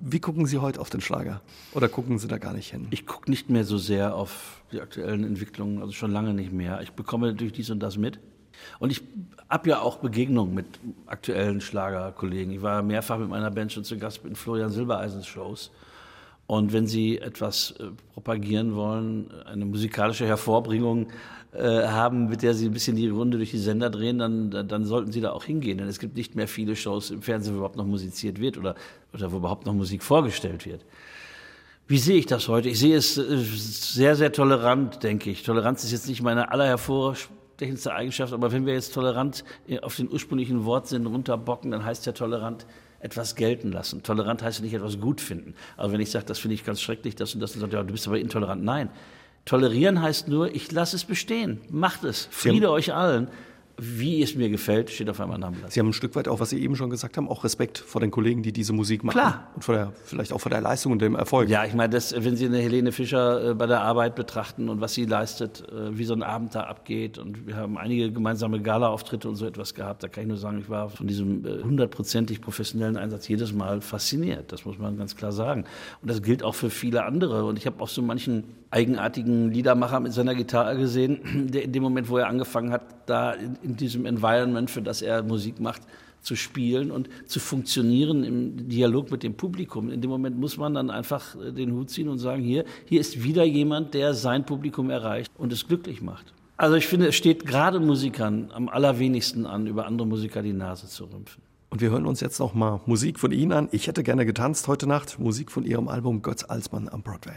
Wie gucken Sie heute auf den Schlager? Oder gucken Sie da gar nicht hin? Ich gucke nicht mehr so sehr auf die aktuellen Entwicklungen, also schon lange nicht mehr. Ich bekomme natürlich dies und das mit. Und ich habe ja auch Begegnungen mit aktuellen Schlagerkollegen. Ich war mehrfach mit meiner Band schon zu Gast in Florian Silbereisens Shows. Und wenn Sie etwas äh, propagieren wollen, eine musikalische Hervorbringung äh, haben, mit der Sie ein bisschen die Runde durch die Sender drehen, dann, dann sollten Sie da auch hingehen. Denn es gibt nicht mehr viele Shows im Fernsehen, wo überhaupt noch musiziert wird oder, oder wo überhaupt noch Musik vorgestellt wird. Wie sehe ich das heute? Ich sehe es äh, sehr, sehr tolerant, denke ich. Toleranz ist jetzt nicht meine allerhervorstechendste Eigenschaft, aber wenn wir jetzt tolerant auf den ursprünglichen Wortsinn runterbocken, dann heißt ja tolerant etwas gelten lassen. Tolerant heißt ja nicht etwas gut finden. Also wenn ich sage, das finde ich ganz schrecklich, das und das, und sagt, ja, du bist aber intolerant. Nein. Tolerieren heißt nur, ich lasse es bestehen. Macht es. Friede euch allen. Wie es mir gefällt, steht auf einmal Namenblatt. Sie haben ein Stück weit auch, was Sie eben schon gesagt haben, auch Respekt vor den Kollegen, die diese Musik machen. Klar. Und vor der, vielleicht auch vor der Leistung und dem Erfolg. Ja, ich meine, das, wenn Sie eine Helene Fischer äh, bei der Arbeit betrachten und was sie leistet, äh, wie so ein Abend da abgeht und wir haben einige gemeinsame Gala-Auftritte und so etwas gehabt, da kann ich nur sagen, ich war von diesem äh, hundertprozentig professionellen Einsatz jedes Mal fasziniert. Das muss man ganz klar sagen. Und das gilt auch für viele andere. Und ich habe auch so manchen eigenartigen Liedermacher mit seiner Gitarre gesehen, der in dem Moment, wo er angefangen hat, da in, in diesem Environment, für das er Musik macht, zu spielen und zu funktionieren im Dialog mit dem Publikum. In dem Moment muss man dann einfach äh, den Hut ziehen und sagen, hier, hier ist wieder jemand, der sein Publikum erreicht und es glücklich macht. Also ich finde, es steht gerade Musikern am allerwenigsten an, über andere Musiker die Nase zu rümpfen. Und wir hören uns jetzt noch mal Musik von Ihnen an. Ich hätte gerne getanzt heute Nacht. Musik von Ihrem Album Götz Alsmann am Broadway.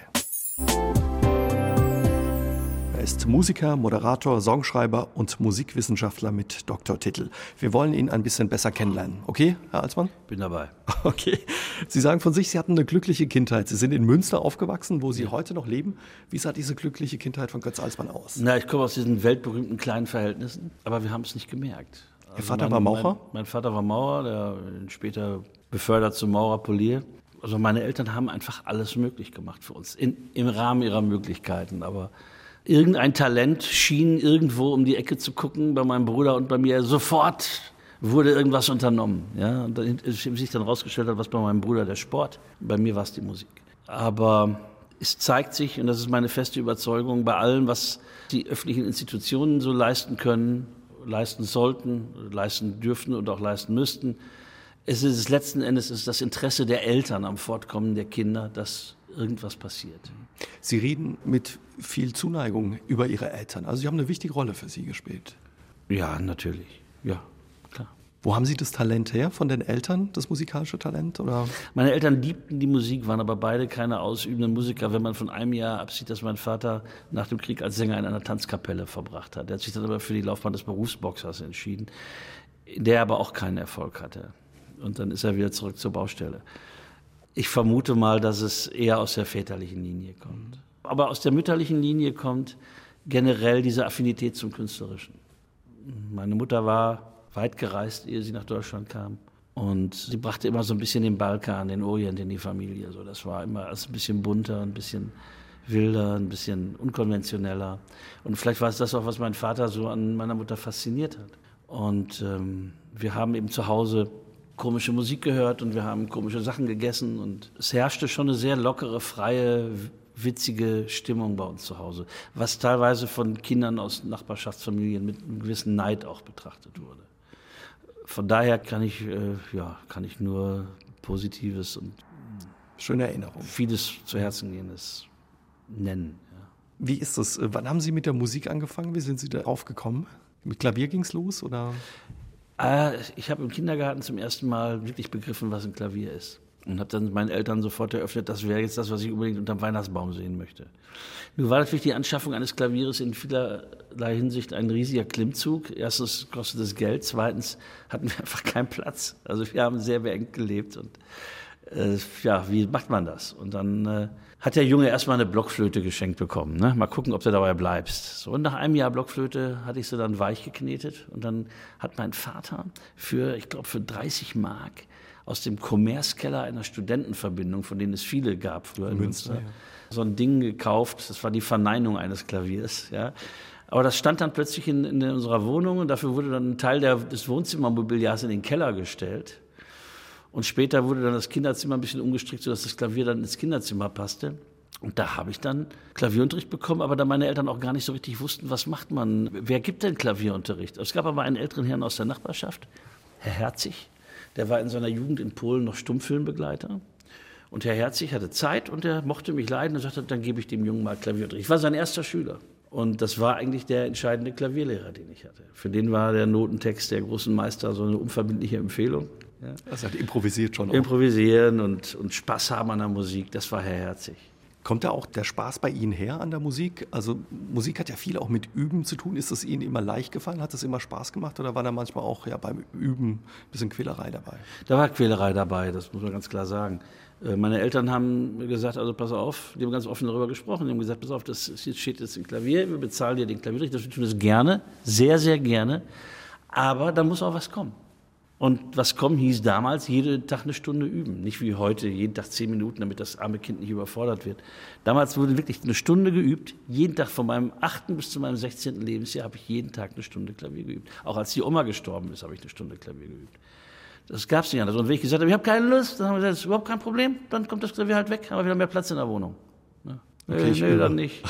Er ist Musiker, Moderator, Songschreiber und Musikwissenschaftler mit Doktortitel. Wir wollen ihn ein bisschen besser kennenlernen. Okay, Herr Alsmann? Bin dabei. Okay. Sie sagen von sich, Sie hatten eine glückliche Kindheit. Sie sind in Münster aufgewachsen, wo Sie ja. heute noch leben. Wie sah diese glückliche Kindheit von Götz Alsmann aus? Na, ich komme aus diesen weltberühmten kleinen Verhältnissen, aber wir haben es nicht gemerkt. Also Ihr Vater mein, war Maurer? Mein, mein, Vater war Maurer, der später befördert zum Maurerpolier. Also meine Eltern haben einfach alles möglich gemacht für uns, in, im Rahmen ihrer Möglichkeiten. Aber irgendein Talent schien irgendwo um die Ecke zu gucken bei meinem Bruder und bei mir. Sofort wurde irgendwas unternommen. Ja? Und dann sich dann rausgestellt hat, was bei meinem Bruder der Sport, bei mir war es die Musik. Aber es zeigt sich, und das ist meine feste Überzeugung, bei allem, was die öffentlichen Institutionen so leisten können, leisten sollten, leisten dürften und auch leisten müssten, es ist letzten Endes ist das Interesse der Eltern am Fortkommen der Kinder, dass irgendwas passiert. Sie reden mit viel Zuneigung über Ihre Eltern. Also Sie haben eine wichtige Rolle für Sie gespielt. Ja, natürlich. Ja, klar. Wo haben Sie das Talent her? Von den Eltern, das musikalische Talent? Oder? Meine Eltern liebten die Musik, waren aber beide keine ausübenden Musiker. Wenn man von einem Jahr absieht, dass mein Vater nach dem Krieg als Sänger in einer Tanzkapelle verbracht hat. Er hat sich dann aber für die Laufbahn des Berufsboxers entschieden, der aber auch keinen Erfolg hatte. Und dann ist er wieder zurück zur Baustelle. Ich vermute mal, dass es eher aus der väterlichen Linie kommt. Aber aus der mütterlichen Linie kommt generell diese Affinität zum Künstlerischen. Meine Mutter war weit gereist, ehe sie nach Deutschland kam. Und sie brachte immer so ein bisschen den Balkan, den Orient in die Familie. So, das war immer ein bisschen bunter, ein bisschen wilder, ein bisschen unkonventioneller. Und vielleicht war es das auch, was mein Vater so an meiner Mutter fasziniert hat. Und ähm, wir haben eben zu Hause komische Musik gehört und wir haben komische Sachen gegessen und es herrschte schon eine sehr lockere, freie, witzige Stimmung bei uns zu Hause, was teilweise von Kindern aus Nachbarschaftsfamilien mit einem gewissen Neid auch betrachtet wurde. Von daher kann ich, äh, ja, kann ich nur Positives und schöne Erinnerungen, vieles zu Herzen gehendes nennen. Ja. Wie ist das? Wann haben Sie mit der Musik angefangen? Wie sind Sie darauf gekommen? Mit Klavier ging es los oder? Äh, ich habe im Kindergarten zum ersten Mal wirklich begriffen, was ein Klavier ist. Und habe dann meinen Eltern sofort eröffnet, das wäre jetzt das, was ich unbedingt unterm Weihnachtsbaum sehen möchte. Nun war natürlich die Anschaffung eines Klavieres in vielerlei Hinsicht ein riesiger Klimmzug. Erstens kostet es Geld, zweitens hatten wir einfach keinen Platz. Also wir haben sehr beengt gelebt und äh, ja, wie macht man das? Und dann äh, hat der Junge erstmal eine Blockflöte geschenkt bekommen. Ne? Mal gucken, ob du dabei bleibst. So, und nach einem Jahr Blockflöte hatte ich sie dann weich geknetet. Und dann hat mein Vater für, ich glaube, für 30 Mark aus dem Kommerzkeller einer Studentenverbindung, von denen es viele gab früher in Münster, Münster ja. so ein Ding gekauft. Das war die Verneinung eines Klaviers. Ja. Aber das stand dann plötzlich in, in unserer Wohnung und dafür wurde dann ein Teil der, des Wohnzimmermobiliars in den Keller gestellt. Und später wurde dann das Kinderzimmer ein bisschen umgestrickt, sodass das Klavier dann ins Kinderzimmer passte. Und da habe ich dann Klavierunterricht bekommen, aber da meine Eltern auch gar nicht so richtig wussten, was macht man, wer gibt denn Klavierunterricht? Es gab aber einen älteren Herrn aus der Nachbarschaft, Herr Herzig, der war in seiner Jugend in Polen noch Stummfilmbegleiter. Und Herr Herzig hatte Zeit und er mochte mich leiden und sagte, dann gebe ich dem Jungen mal Klavierunterricht. Ich war sein erster Schüler. Und das war eigentlich der entscheidende Klavierlehrer, den ich hatte. Für den war der Notentext der großen Meister so eine unverbindliche Empfehlung. Ja. Also hat improvisiert schon. Auch. Improvisieren und, und Spaß haben an der Musik, das war Herr Herzig. Kommt da auch der Spaß bei Ihnen her an der Musik? Also Musik hat ja viel auch mit Üben zu tun. Ist es Ihnen immer leicht gefallen? Hat es immer Spaß gemacht oder war da manchmal auch ja, beim Üben ein bisschen Quälerei dabei? Da war Quälerei dabei, das muss man ganz klar sagen. Äh, meine Eltern haben gesagt, also pass auf, die haben ganz offen darüber gesprochen, die haben gesagt, pass auf, das steht jetzt im Klavier, wir bezahlen dir den Klavierrichter, wir tun das gerne, sehr, sehr gerne, aber da muss auch was kommen. Und was kommen hieß damals, jeden Tag eine Stunde üben. Nicht wie heute, jeden Tag zehn Minuten, damit das arme Kind nicht überfordert wird. Damals wurde wirklich eine Stunde geübt. Jeden Tag von meinem achten bis zu meinem 16. Lebensjahr habe ich jeden Tag eine Stunde Klavier geübt. Auch als die Oma gestorben ist, habe ich eine Stunde Klavier geübt. Das gab es nicht anders. Und wenn ich gesagt habe, ich habe keine Lust, dann haben wir gesagt, das ist überhaupt kein Problem, dann kommt das Klavier halt weg, haben wir wieder mehr Platz in der Wohnung. Ne? Okay, nee, nee dann nicht.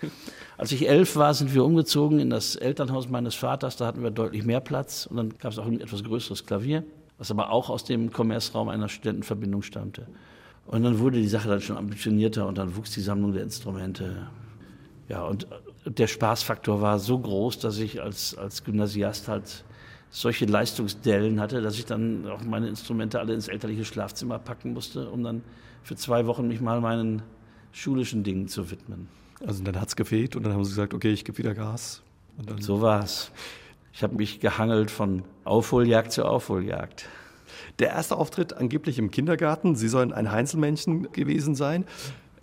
Als ich elf war, sind wir umgezogen in das Elternhaus meines Vaters. Da hatten wir deutlich mehr Platz und dann gab es auch ein etwas größeres Klavier, was aber auch aus dem Kommerzraum einer Studentenverbindung stammte. Und dann wurde die Sache dann schon ambitionierter und dann wuchs die Sammlung der Instrumente. Ja, und der Spaßfaktor war so groß, dass ich als, als Gymnasiast halt solche Leistungsdellen hatte, dass ich dann auch meine Instrumente alle ins elterliche Schlafzimmer packen musste, um dann für zwei Wochen mich mal meinen schulischen Dingen zu widmen. Also dann hat es gefehlt und dann haben sie gesagt, okay, ich gebe wieder Gas. so war es. Ich habe mich gehangelt von Aufholjagd zu Aufholjagd. Der erste Auftritt angeblich im Kindergarten. Sie sollen ein Heinzelmännchen gewesen sein.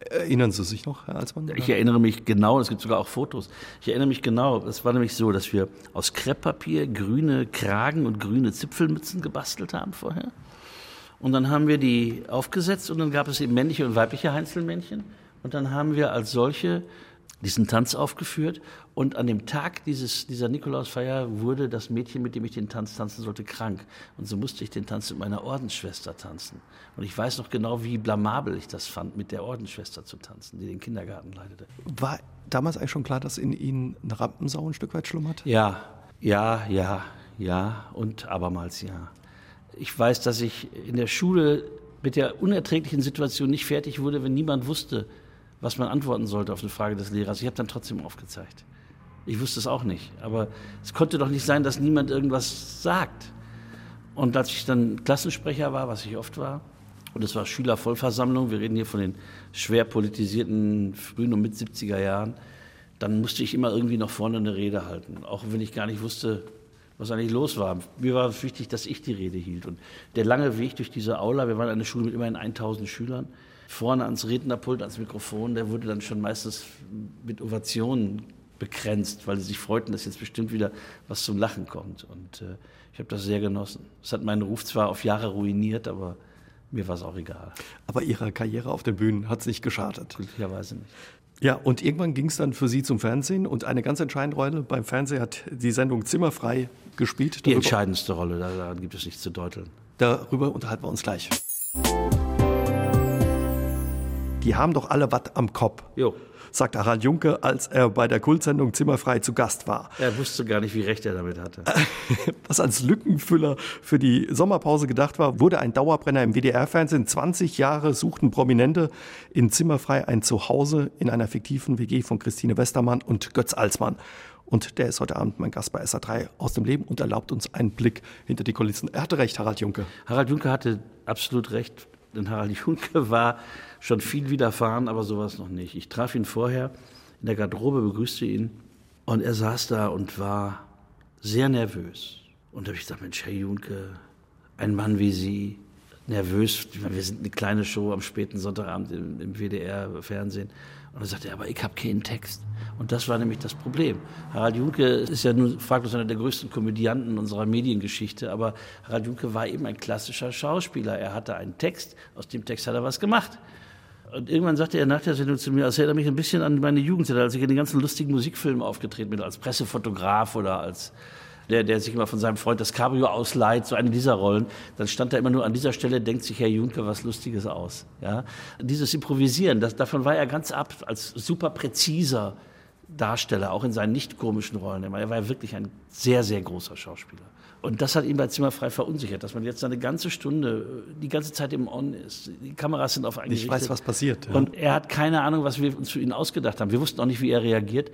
Erinnern Sie sich noch, Herr Alsmann? Ich erinnere mich genau, es gibt sogar auch Fotos. Ich erinnere mich genau, es war nämlich so, dass wir aus Krepppapier grüne Kragen und grüne Zipfelmützen gebastelt haben vorher. Und dann haben wir die aufgesetzt und dann gab es eben männliche und weibliche Heinzelmännchen. Und dann haben wir als solche diesen Tanz aufgeführt. Und an dem Tag dieses, dieser Nikolausfeier wurde das Mädchen, mit dem ich den Tanz tanzen sollte, krank. Und so musste ich den Tanz mit meiner Ordensschwester tanzen. Und ich weiß noch genau, wie blamabel ich das fand, mit der Ordensschwester zu tanzen, die den Kindergarten leitete. War damals eigentlich schon klar, dass in Ihnen eine Rampensau ein Stück weit schlummert? Ja, ja, ja, ja und abermals ja. Ich weiß, dass ich in der Schule mit der unerträglichen Situation nicht fertig wurde, wenn niemand wusste, was man antworten sollte auf eine Frage des Lehrers. Ich habe dann trotzdem aufgezeigt. Ich wusste es auch nicht. Aber es konnte doch nicht sein, dass niemand irgendwas sagt. Und als ich dann Klassensprecher war, was ich oft war, und es war Schülervollversammlung, wir reden hier von den schwer politisierten frühen und mit 70er Jahren, dann musste ich immer irgendwie noch vorne eine Rede halten, auch wenn ich gar nicht wusste, was eigentlich los war. Mir war wichtig, dass ich die Rede hielt. Und der lange Weg durch diese Aula, wir waren eine Schule mit immerhin 1000 Schülern, vorne ans Rednerpult, ans Mikrofon, der wurde dann schon meistens mit Ovationen begrenzt, weil sie sich freuten, dass jetzt bestimmt wieder was zum Lachen kommt. Und äh, ich habe das sehr genossen. Es hat meinen Ruf zwar auf Jahre ruiniert, aber mir war es auch egal. Aber Ihre Karriere auf den Bühnen hat es nicht geschadet? Glücklicherweise nicht. Ja, und irgendwann ging es dann für Sie zum Fernsehen und eine ganz entscheidende Rolle beim Fernsehen hat die Sendung Zimmerfrei gespielt. Die entscheidendste Rolle, daran gibt es nichts zu deuteln. Darüber unterhalten wir uns gleich die haben doch alle was am Kopf. Jo. Sagt Harald Junke, als er bei der Kultsendung Zimmerfrei zu Gast war. Er wusste gar nicht, wie recht er damit hatte. Was als Lückenfüller für die Sommerpause gedacht war, wurde ein Dauerbrenner im WDR-Fernsehen. 20 Jahre suchten Prominente in Zimmerfrei ein Zuhause in einer fiktiven WG von Christine Westermann und Götz Alsmann. Und der ist heute Abend mein Gast bei SA3 aus dem Leben und erlaubt uns einen Blick hinter die Kulissen. Er hatte recht, Harald Junke. Harald Junke hatte absolut recht, denn Harald Junke war schon viel widerfahren, aber sowas noch nicht. Ich traf ihn vorher in der Garderobe, begrüßte ihn und er saß da und war sehr nervös. Und da habe ich gesagt, Mensch, Herr Junke, ein Mann wie Sie, nervös. Wir sind eine kleine Show am späten Sonntagabend im, im WDR-Fernsehen. Und er sagte, aber ich habe keinen Text. Und das war nämlich das Problem. Harald Junke ist ja nun fraglos einer der größten Komödianten unserer Mediengeschichte, aber Harald Junke war eben ein klassischer Schauspieler. Er hatte einen Text, aus dem Text hat er was gemacht. Und irgendwann sagte er nach der Sendung zu mir, es erinnert mich ein bisschen an meine Jugendzeit, als ich in den ganzen lustigen Musikfilmen aufgetreten bin, als Pressefotograf oder als der, der sich immer von seinem Freund das Cabrio ausleiht, so eine dieser Rollen, dann stand da immer nur an dieser Stelle, denkt sich Herr Juncker was Lustiges aus. Ja? Dieses Improvisieren, das, davon war er ganz ab, als super präziser Darsteller, auch in seinen nicht komischen Rollen. Er war ja wirklich ein sehr, sehr großer Schauspieler. Und das hat ihn bei Zimmerfrei verunsichert, dass man jetzt eine ganze Stunde, die ganze Zeit im On ist. Die Kameras sind auf einen Ich weiß, was passiert. Ja. Und er hat keine Ahnung, was wir uns für ihn ausgedacht haben. Wir wussten auch nicht, wie er reagiert.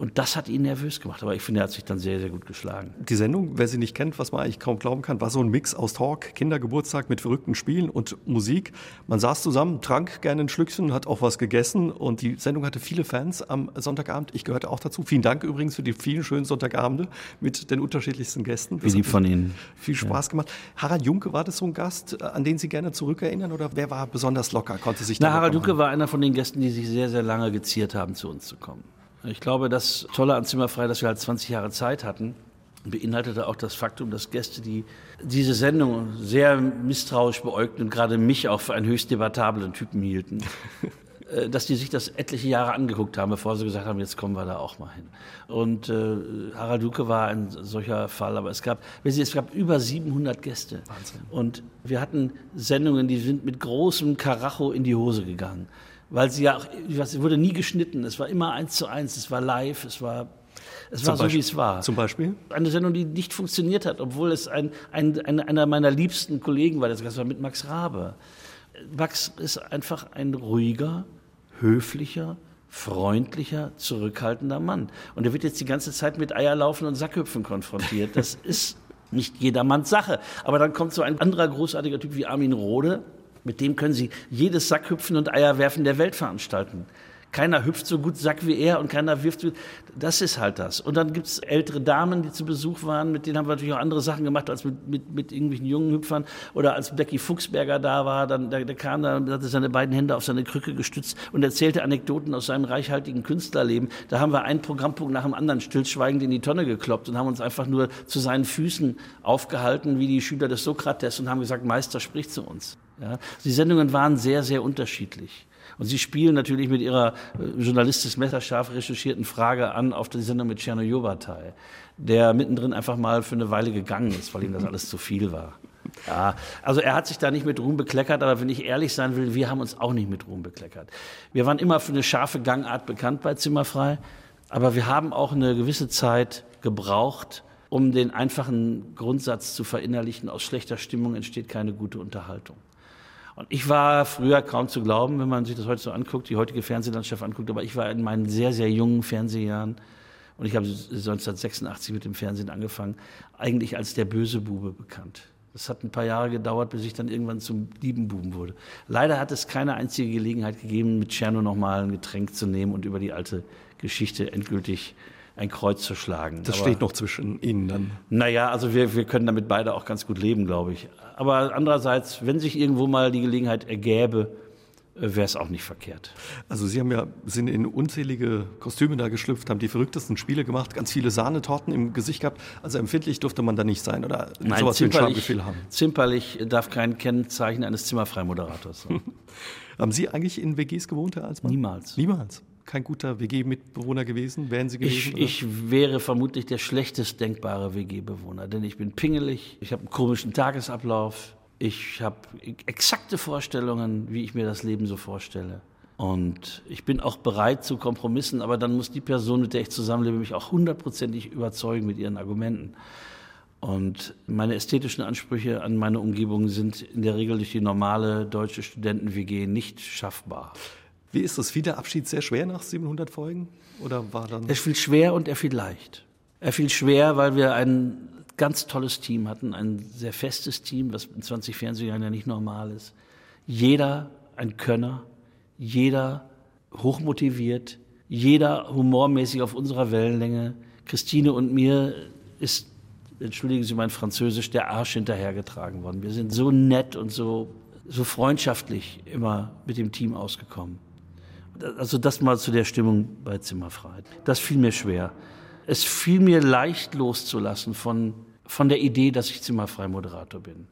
Und das hat ihn nervös gemacht. Aber ich finde, er hat sich dann sehr, sehr gut geschlagen. Die Sendung, wer sie nicht kennt, was man eigentlich kaum glauben kann, war so ein Mix aus Talk, Kindergeburtstag mit verrückten Spielen und Musik. Man saß zusammen, trank gerne ein Schlückchen, hat auch was gegessen. Und die Sendung hatte viele Fans am Sonntagabend. Ich gehörte auch dazu. Vielen Dank übrigens für die vielen schönen Sonntagabende mit den unterschiedlichsten Gästen. Wie von Ihnen. Viel Spaß ja. gemacht. Harald Junke, war das so ein Gast, an den Sie gerne zurückerinnern? Oder wer war besonders locker, konnte sich Na, Harald Junke war einer von den Gästen, die sich sehr, sehr lange geziert haben, zu uns zu kommen. Ich glaube, das Tolle an Zimmerfrei, dass wir halt 20 Jahre Zeit hatten, beinhaltete auch das Faktum, dass Gäste, die diese Sendung sehr misstrauisch beäugten und gerade mich auch für einen höchst debattablen Typen hielten, äh, dass die sich das etliche Jahre angeguckt haben, bevor sie gesagt haben, jetzt kommen wir da auch mal hin. Und äh, Harald Duke war ein solcher Fall, aber es gab, es gab über 700 Gäste. Wahnsinn. Und wir hatten Sendungen, die sind mit großem Karacho in die Hose gegangen weil sie ja auch, es wurde nie geschnitten, es war immer eins zu eins, es war live, es war es war so, wie es war. Zum Beispiel? Eine Sendung, die nicht funktioniert hat, obwohl es ein, ein, ein, einer meiner liebsten Kollegen war, das war mit Max Rabe. Max ist einfach ein ruhiger, höflicher, freundlicher, zurückhaltender Mann. Und er wird jetzt die ganze Zeit mit Eierlaufen und Sackhüpfen konfrontiert. Das ist nicht jedermanns Sache. Aber dann kommt so ein anderer großartiger Typ wie Armin Rohde, mit dem können Sie jedes Sackhüpfen und Eierwerfen der Welt veranstalten. Keiner hüpft so gut Sack wie er und keiner wirft so. Das ist halt das. Und dann gibt es ältere Damen, die zu Besuch waren, mit denen haben wir natürlich auch andere Sachen gemacht als mit, mit, mit irgendwelchen jungen Hüpfern. Oder als Becky Fuchsberger da war, dann der, der kam da hatte seine beiden Hände auf seine Krücke gestützt und erzählte Anekdoten aus seinem reichhaltigen Künstlerleben. Da haben wir einen Programmpunkt nach dem anderen stillschweigend in die Tonne gekloppt und haben uns einfach nur zu seinen Füßen aufgehalten, wie die Schüler des Sokrates und haben gesagt, Meister, sprich zu uns. Ja? Die Sendungen waren sehr, sehr unterschiedlich. Und Sie spielen natürlich mit Ihrer äh, journalistisch messerscharf recherchierten Frage an auf die Sendung mit Tscherno Jobatai, der mittendrin einfach mal für eine Weile gegangen ist, weil ihm das alles zu viel war. Ja, also er hat sich da nicht mit Ruhm bekleckert, aber wenn ich ehrlich sein will, wir haben uns auch nicht mit Ruhm bekleckert. Wir waren immer für eine scharfe Gangart bekannt bei Zimmerfrei, aber wir haben auch eine gewisse Zeit gebraucht, um den einfachen Grundsatz zu verinnerlichen, aus schlechter Stimmung entsteht keine gute Unterhaltung. Und ich war früher kaum zu glauben, wenn man sich das heute so anguckt, die heutige Fernsehlandschaft anguckt, aber ich war in meinen sehr, sehr jungen Fernsehjahren und ich habe 1986 mit dem Fernsehen angefangen, eigentlich als der böse Bube bekannt. Das hat ein paar Jahre gedauert, bis ich dann irgendwann zum lieben Buben wurde. Leider hat es keine einzige Gelegenheit gegeben, mit Tscherno nochmal ein Getränk zu nehmen und über die alte Geschichte endgültig ein Kreuz zu schlagen. Das Aber, steht noch zwischen Ihnen dann. Naja, also wir, wir können damit beide auch ganz gut leben, glaube ich. Aber andererseits, wenn sich irgendwo mal die Gelegenheit ergäbe, äh, wäre es auch nicht verkehrt. Also Sie haben ja, sind in unzählige Kostüme da geschlüpft, haben die verrücktesten Spiele gemacht, ganz viele Sahnetorten im Gesicht gehabt. Also empfindlich durfte man da nicht sein oder Nein, sowas wie ein haben. Zimperlich darf kein Kennzeichen eines Zimmerfreimoderators sein. haben Sie eigentlich in WGs gewohnt, Herr Alsmann? Niemals. Niemals? Kein guter WG-Mitbewohner gewesen? Wären Sie gewesen? Ich, ich, wäre vermutlich der schlechtest denkbare WG-Bewohner, denn ich bin pingelig, ich habe einen komischen Tagesablauf, ich habe exakte Vorstellungen, wie ich mir das Leben so vorstelle. Und ich bin auch bereit zu Kompromissen, aber dann muss die Person, mit der ich zusammenlebe, mich auch hundertprozentig überzeugen mit ihren Argumenten. Und meine ästhetischen Ansprüche an meine Umgebung sind in der Regel durch die normale deutsche Studenten-WG nicht schaffbar. Wie ist das? Fiel der Abschied sehr schwer nach 700 Folgen? Oder war dann er fiel schwer und er fiel leicht. Er fiel schwer, weil wir ein ganz tolles Team hatten, ein sehr festes Team, was in 20 Fernsehjahren ja nicht normal ist. Jeder ein Könner, jeder hochmotiviert, jeder humormäßig auf unserer Wellenlänge. Christine und mir ist, entschuldigen Sie mein Französisch, der Arsch hinterhergetragen worden. Wir sind so nett und so, so freundschaftlich immer mit dem Team ausgekommen also das mal zu der Stimmung bei Zimmerfreiheit. Das fiel mir schwer. Es fiel mir leicht loszulassen von, von der Idee, dass ich zimmerfrei Moderator bin.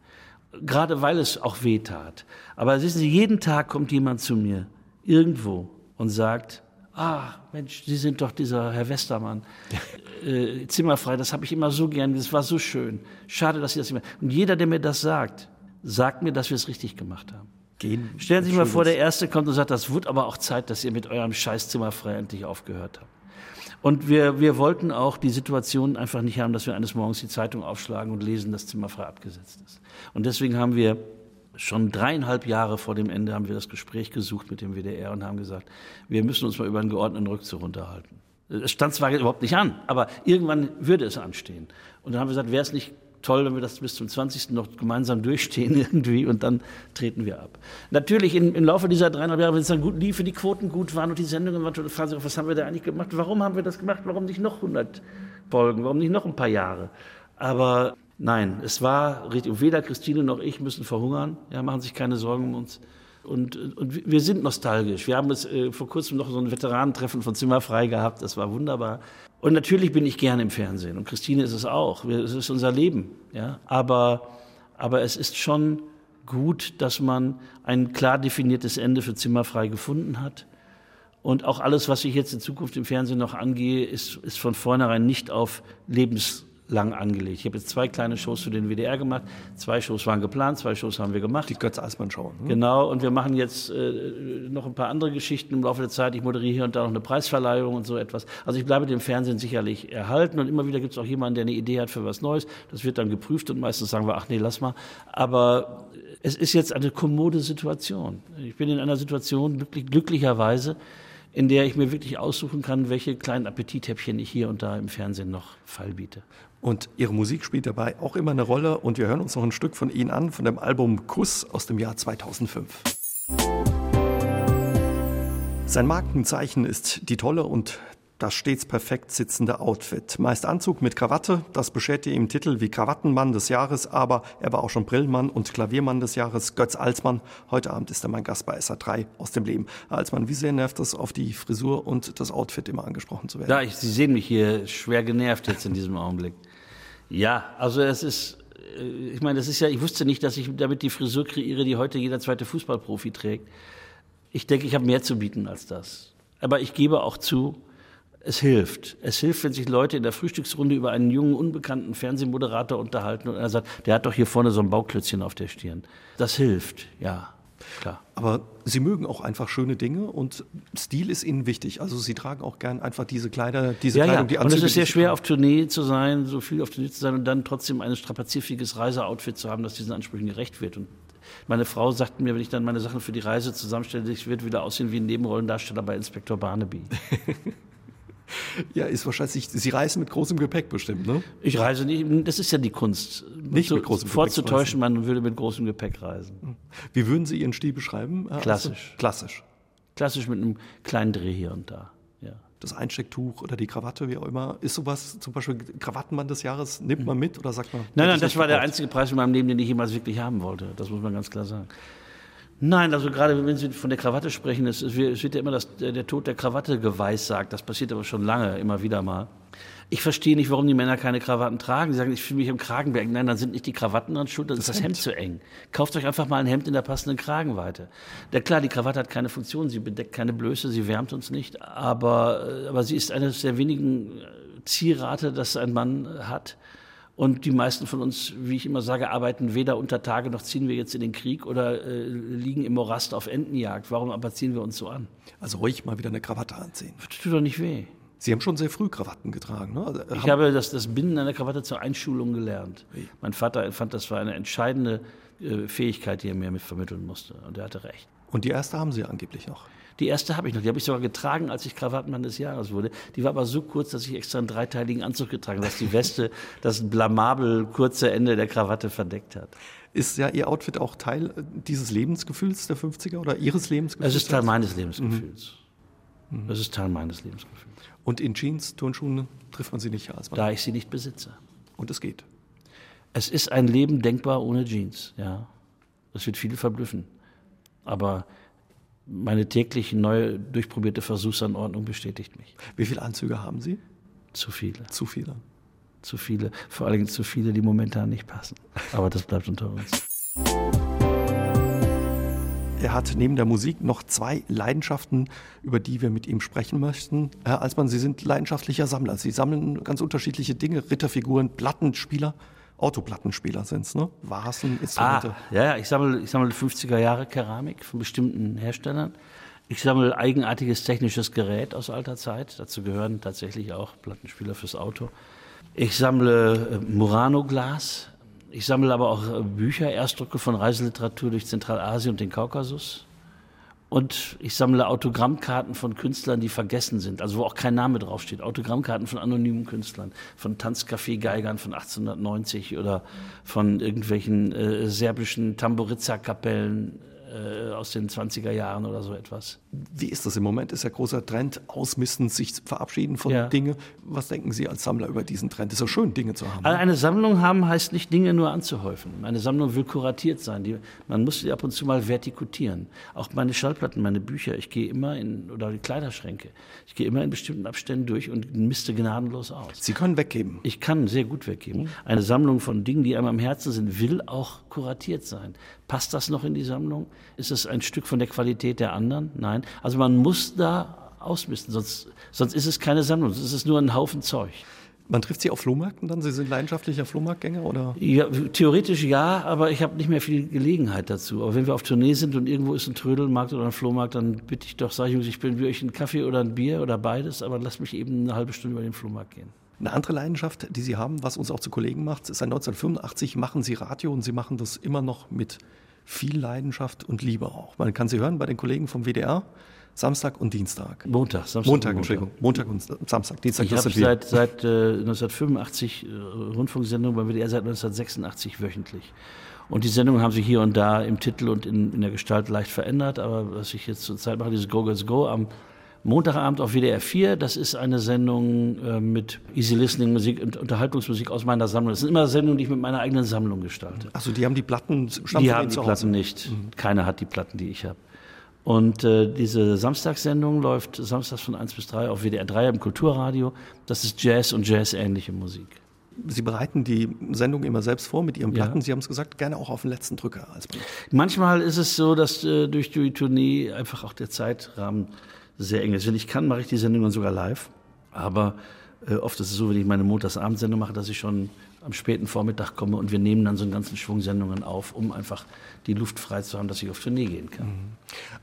Gerade weil es auch weh tat. Aber wissen Sie, jeden Tag kommt jemand zu mir, irgendwo, und sagt, ah, Mensch, Sie sind doch dieser Herr Westermann. äh, zimmerfrei, das habe ich immer so gern, das war so schön. Schade, dass Sie das immer... Und jeder, der mir das sagt, sagt mir, dass wir es richtig gemacht haben gehen. Stellen Sie sich mal vor, der Erste kommt und sagt, das wird aber auch Zeit, dass ihr mit eurem Scheißzimmer frei endlich aufgehört habt. Und wir, wir wollten auch die Situation einfach nicht haben, dass wir eines Morgens die Zeitung aufschlagen und lesen, dass Zimmer frei abgesetzt ist. Und deswegen haben wir schon dreieinhalb Jahre vor dem Ende haben wir das Gespräch gesucht mit dem WDR und haben gesagt, wir müssen uns mal über einen geordneten Rückzug unterhalten. Es stand zwar überhaupt nicht an, aber irgendwann würde es anstehen. Und dann haben wir gesagt, wäre es nicht toll, wenn wir das bis zum 20. noch gemeinsam durchstehen irgendwie und dann treten wir ab. Natürlich im, im Laufe dieser dreieinhalb Jahre, wenn es dann gut lief, wenn die Quoten gut waren und die Sendungen waren, dann fragen Sie, was haben wir da eigentlich gemacht? Warum haben wir das gemacht? Warum nicht noch 100 Folgen? Warum nicht noch ein paar Jahre? Aber nein, es war richtig. Weder Christine noch ich müssen verhungern. Ja, machen sich keine Sorgen um uns. Und, und wir sind nostalgisch. Wir haben es äh, vor kurzem noch so ein Veteranentreffen von Zimmerfrei gehabt. Das war wunderbar. Und natürlich bin ich gerne im Fernsehen und Christine ist es auch. Es ist unser Leben. Ja? Aber, aber es ist schon gut, dass man ein klar definiertes Ende für Zimmerfrei gefunden hat. Und auch alles, was ich jetzt in Zukunft im Fernsehen noch angehe, ist, ist von vornherein nicht auf Lebens lang angelegt. Ich habe jetzt zwei kleine Shows für den WDR gemacht. Zwei Shows waren geplant, zwei Shows haben wir gemacht. Die Götz-Alsmann-Show. Hm? Genau, und wir machen jetzt äh, noch ein paar andere Geschichten im Laufe der Zeit. Ich moderiere hier und da noch eine Preisverleihung und so etwas. Also ich bleibe dem Fernsehen sicherlich erhalten und immer wieder gibt es auch jemanden, der eine Idee hat für was Neues. Das wird dann geprüft und meistens sagen wir, ach nee, lass mal. Aber es ist jetzt eine kommode Situation. Ich bin in einer Situation, glücklich, glücklicherweise, in der ich mir wirklich aussuchen kann, welche kleinen Appetithäppchen ich hier und da im Fernsehen noch feilbiete. Und Ihre Musik spielt dabei auch immer eine Rolle. Und wir hören uns noch ein Stück von Ihnen an, von dem Album Kuss aus dem Jahr 2005. Sein Markenzeichen ist die tolle und das stets perfekt sitzende Outfit. Meist Anzug mit Krawatte, das bescherte ihm Titel wie Krawattenmann des Jahres, aber er war auch schon Brillmann und Klaviermann des Jahres, Götz Alsmann. Heute Abend ist er mein Gast bei SA3 aus dem Leben. Alsmann, wie sehr nervt es, auf die Frisur und das Outfit immer angesprochen zu werden? Ja, ich, Sie sehen mich hier schwer genervt jetzt in diesem Augenblick. Ja, also es ist, äh, ich meine, das ist ja, ich wusste nicht, dass ich damit die Frisur kreiere, die heute jeder zweite Fußballprofi trägt. Ich denke, ich habe mehr zu bieten als das. Aber ich gebe auch zu, es hilft. Es hilft, wenn sich Leute in der Frühstücksrunde über einen jungen, unbekannten Fernsehmoderator unterhalten und er sagt, der hat doch hier vorne so ein Bauklötzchen auf der Stirn. Das hilft, ja. Klar. Aber Sie mögen auch einfach schöne Dinge und Stil ist Ihnen wichtig. Also Sie tragen auch gern einfach diese Kleider, diese ja, Kleidung, ja. die Anzüge. Und es ist sehr schwer, auf Tournee zu sein, so viel auf Tournee zu sein und dann trotzdem ein strapazierfähiges Reiseoutfit zu haben, das diesen Ansprüchen gerecht wird. Und meine Frau sagt mir, wenn ich dann meine Sachen für die Reise zusammenstelle, ich werde wieder aussehen wie ein Nebenrollendarsteller bei Inspektor Barnaby. Ja, ist wahrscheinlich, Sie reisen mit großem Gepäck bestimmt, ne? Ich reise nicht, das ist ja die Kunst. Nicht mit großem Gepäck. Vorzutäuschen, man würde mit großem Gepäck reisen. Wie würden Sie Ihren Stil beschreiben? Klassisch. Also, klassisch. Klassisch mit einem kleinen Dreh hier und da, ja. Das Einstecktuch oder die Krawatte, wie auch immer. Ist sowas, zum Beispiel Krawattenmann des Jahres, nimmt man mit oder sagt man? Nein, nein, das war der einzige Preis in meinem Leben, den ich jemals wirklich haben wollte. Das muss man ganz klar sagen. Nein, also gerade wenn Sie von der Krawatte sprechen, es, wird ja immer das, der Tod der Krawatte geweissagt. Das passiert aber schon lange, immer wieder mal. Ich verstehe nicht, warum die Männer keine Krawatten tragen. Sie sagen, ich fühle mich im Kragenberg. Nein, dann sind nicht die Krawatten dran schuld, dann das ist das Hemd. Hemd zu eng. Kauft euch einfach mal ein Hemd in der passenden Kragenweite. Der, klar, die Krawatte hat keine Funktion, sie bedeckt keine Blöße, sie wärmt uns nicht, aber, aber sie ist eines der wenigen Zierate, das ein Mann hat. Und die meisten von uns, wie ich immer sage, arbeiten weder unter Tage noch ziehen wir jetzt in den Krieg oder äh, liegen im Morast auf Entenjagd. Warum aber ziehen wir uns so an? Also ruhig mal wieder eine Krawatte anziehen. Das tut doch nicht weh. Sie haben schon sehr früh Krawatten getragen, ne? Also, ich habe das, das Binden einer Krawatte zur Einschulung gelernt. Wie? Mein Vater fand, das war eine entscheidende äh, Fähigkeit, die er mir mit vermitteln musste. Und er hatte recht. Und die erste haben Sie angeblich noch? Die erste habe ich noch. Die habe ich sogar getragen, als ich Krawattenmann des Jahres wurde. Die war aber so kurz, dass ich extra einen dreiteiligen Anzug getragen habe, dass die Weste das blamabel kurze Ende der Krawatte verdeckt hat. Ist ja Ihr Outfit auch Teil dieses Lebensgefühls der 50er oder Ihres Lebensgefühls? Es ist Teil meines Lebensgefühls. Mhm. Es ist Teil meines Lebensgefühls. Und in Jeans, Turnschuhen trifft man sie nicht als Mann? Da ich sie nicht besitze. Und es geht? Es ist ein Leben denkbar ohne Jeans, ja. Das wird viele verblüffen. Aber meine täglich neu durchprobierte Versuchsanordnung bestätigt mich. Wie viele Anzüge haben Sie? Zu viele. Zu viele. Zu viele. Vor allem zu viele, die momentan nicht passen. Aber das bleibt unter uns. Er hat neben der Musik noch zwei Leidenschaften, über die wir mit ihm sprechen möchten. Herr Alsmann, Sie sind leidenschaftlicher Sammler. Sie sammeln ganz unterschiedliche Dinge, Ritterfiguren, Plattenspieler. Autoplattenspieler sind es, ne? Vasen-Instrumente. Ah, ja, ja, ich sammle, ich sammle 50er Jahre Keramik von bestimmten Herstellern. Ich sammle eigenartiges technisches Gerät aus alter Zeit. Dazu gehören tatsächlich auch Plattenspieler fürs Auto. Ich sammle äh, Murano-Glas. Ich sammle aber auch äh, Bücher, Erstdrucke von Reiseliteratur durch Zentralasien und den Kaukasus. Und ich sammle Autogrammkarten von Künstlern, die vergessen sind, also wo auch kein Name draufsteht. Autogrammkarten von anonymen Künstlern, von Tanzcafé-Geigern von 1890 oder von irgendwelchen äh, serbischen Tamburiza-Kapellen äh, aus den 20er Jahren oder so etwas. Wie ist das im Moment? Ist ja großer Trend, ausmisten, sich verabschieden von ja. Dingen. Was denken Sie als Sammler über diesen Trend? Ist ja schön, Dinge zu haben. Also eine Sammlung haben heißt nicht, Dinge nur anzuhäufen. Eine Sammlung will kuratiert sein. Die, man muss sie ab und zu mal vertikutieren. Auch meine Schallplatten, meine Bücher. Ich gehe immer in, oder die Kleiderschränke. Ich gehe immer in bestimmten Abständen durch und misste gnadenlos aus. Sie können weggeben. Ich kann sehr gut weggeben. Eine Sammlung von Dingen, die einem am Herzen sind, will auch kuratiert sein. Passt das noch in die Sammlung? Ist es ein Stück von der Qualität der anderen? Nein. Also man muss da ausmisten, sonst, sonst ist es keine Sammlung, sonst ist es nur ein Haufen Zeug. Man trifft Sie auf Flohmärkten dann? Sie sind leidenschaftlicher Flohmarktgänger oder? Ja, theoretisch ja, aber ich habe nicht mehr viel Gelegenheit dazu. Aber wenn wir auf Tournee sind und irgendwo ist ein Trödelmarkt oder ein Flohmarkt, dann bitte ich doch, sage ich, ich bin wie euch ein Kaffee oder ein Bier oder beides, aber lasst mich eben eine halbe Stunde über den Flohmarkt gehen. Eine andere Leidenschaft, die Sie haben, was uns auch zu Kollegen macht, seit 1985 machen Sie Radio und Sie machen das immer noch mit viel Leidenschaft und Liebe auch. Man kann Sie hören bei den Kollegen vom WDR. Samstag und Dienstag. Montag, Samstag. Montag, Entschuldigung. Montag und Samstag. Dienstag, ich habe seit, seit äh, 1985 äh, Rundfunksendungen beim WDR seit 1986 wöchentlich. Und die Sendungen haben sich hier und da im Titel und in, in der Gestalt leicht verändert. Aber was ich jetzt zurzeit mache, dieses Go Girls Go am Montagabend auf WDR 4, das ist eine Sendung äh, mit Easy Listening Musik und Unterhaltungsmusik aus meiner Sammlung. Das sind immer Sendungen, die ich mit meiner eigenen Sammlung gestalte. Also die haben die Platten Die haben die Platten nicht. Mhm. Keiner hat die Platten, die ich habe. Und äh, diese Samstagssendung läuft samstags von 1 bis 3 auf WDR 3 im Kulturradio. Das ist Jazz und Jazz-ähnliche Musik. Sie bereiten die Sendung immer selbst vor mit Ihren Platten. Ja. Sie haben es gesagt, gerne auch auf den letzten Drücker. Als Manchmal ist es so, dass äh, durch die Tournee einfach auch der Zeitrahmen sehr eng ist. Wenn ich kann, mache ich die Sendung dann sogar live. Aber äh, oft ist es so, wenn ich meine Montagsabendsendung mache, dass ich schon am späten Vormittag komme und wir nehmen dann so einen ganzen Schwung Sendungen auf, um einfach die Luft frei zu haben, dass ich auf Tournee gehen kann. Mhm.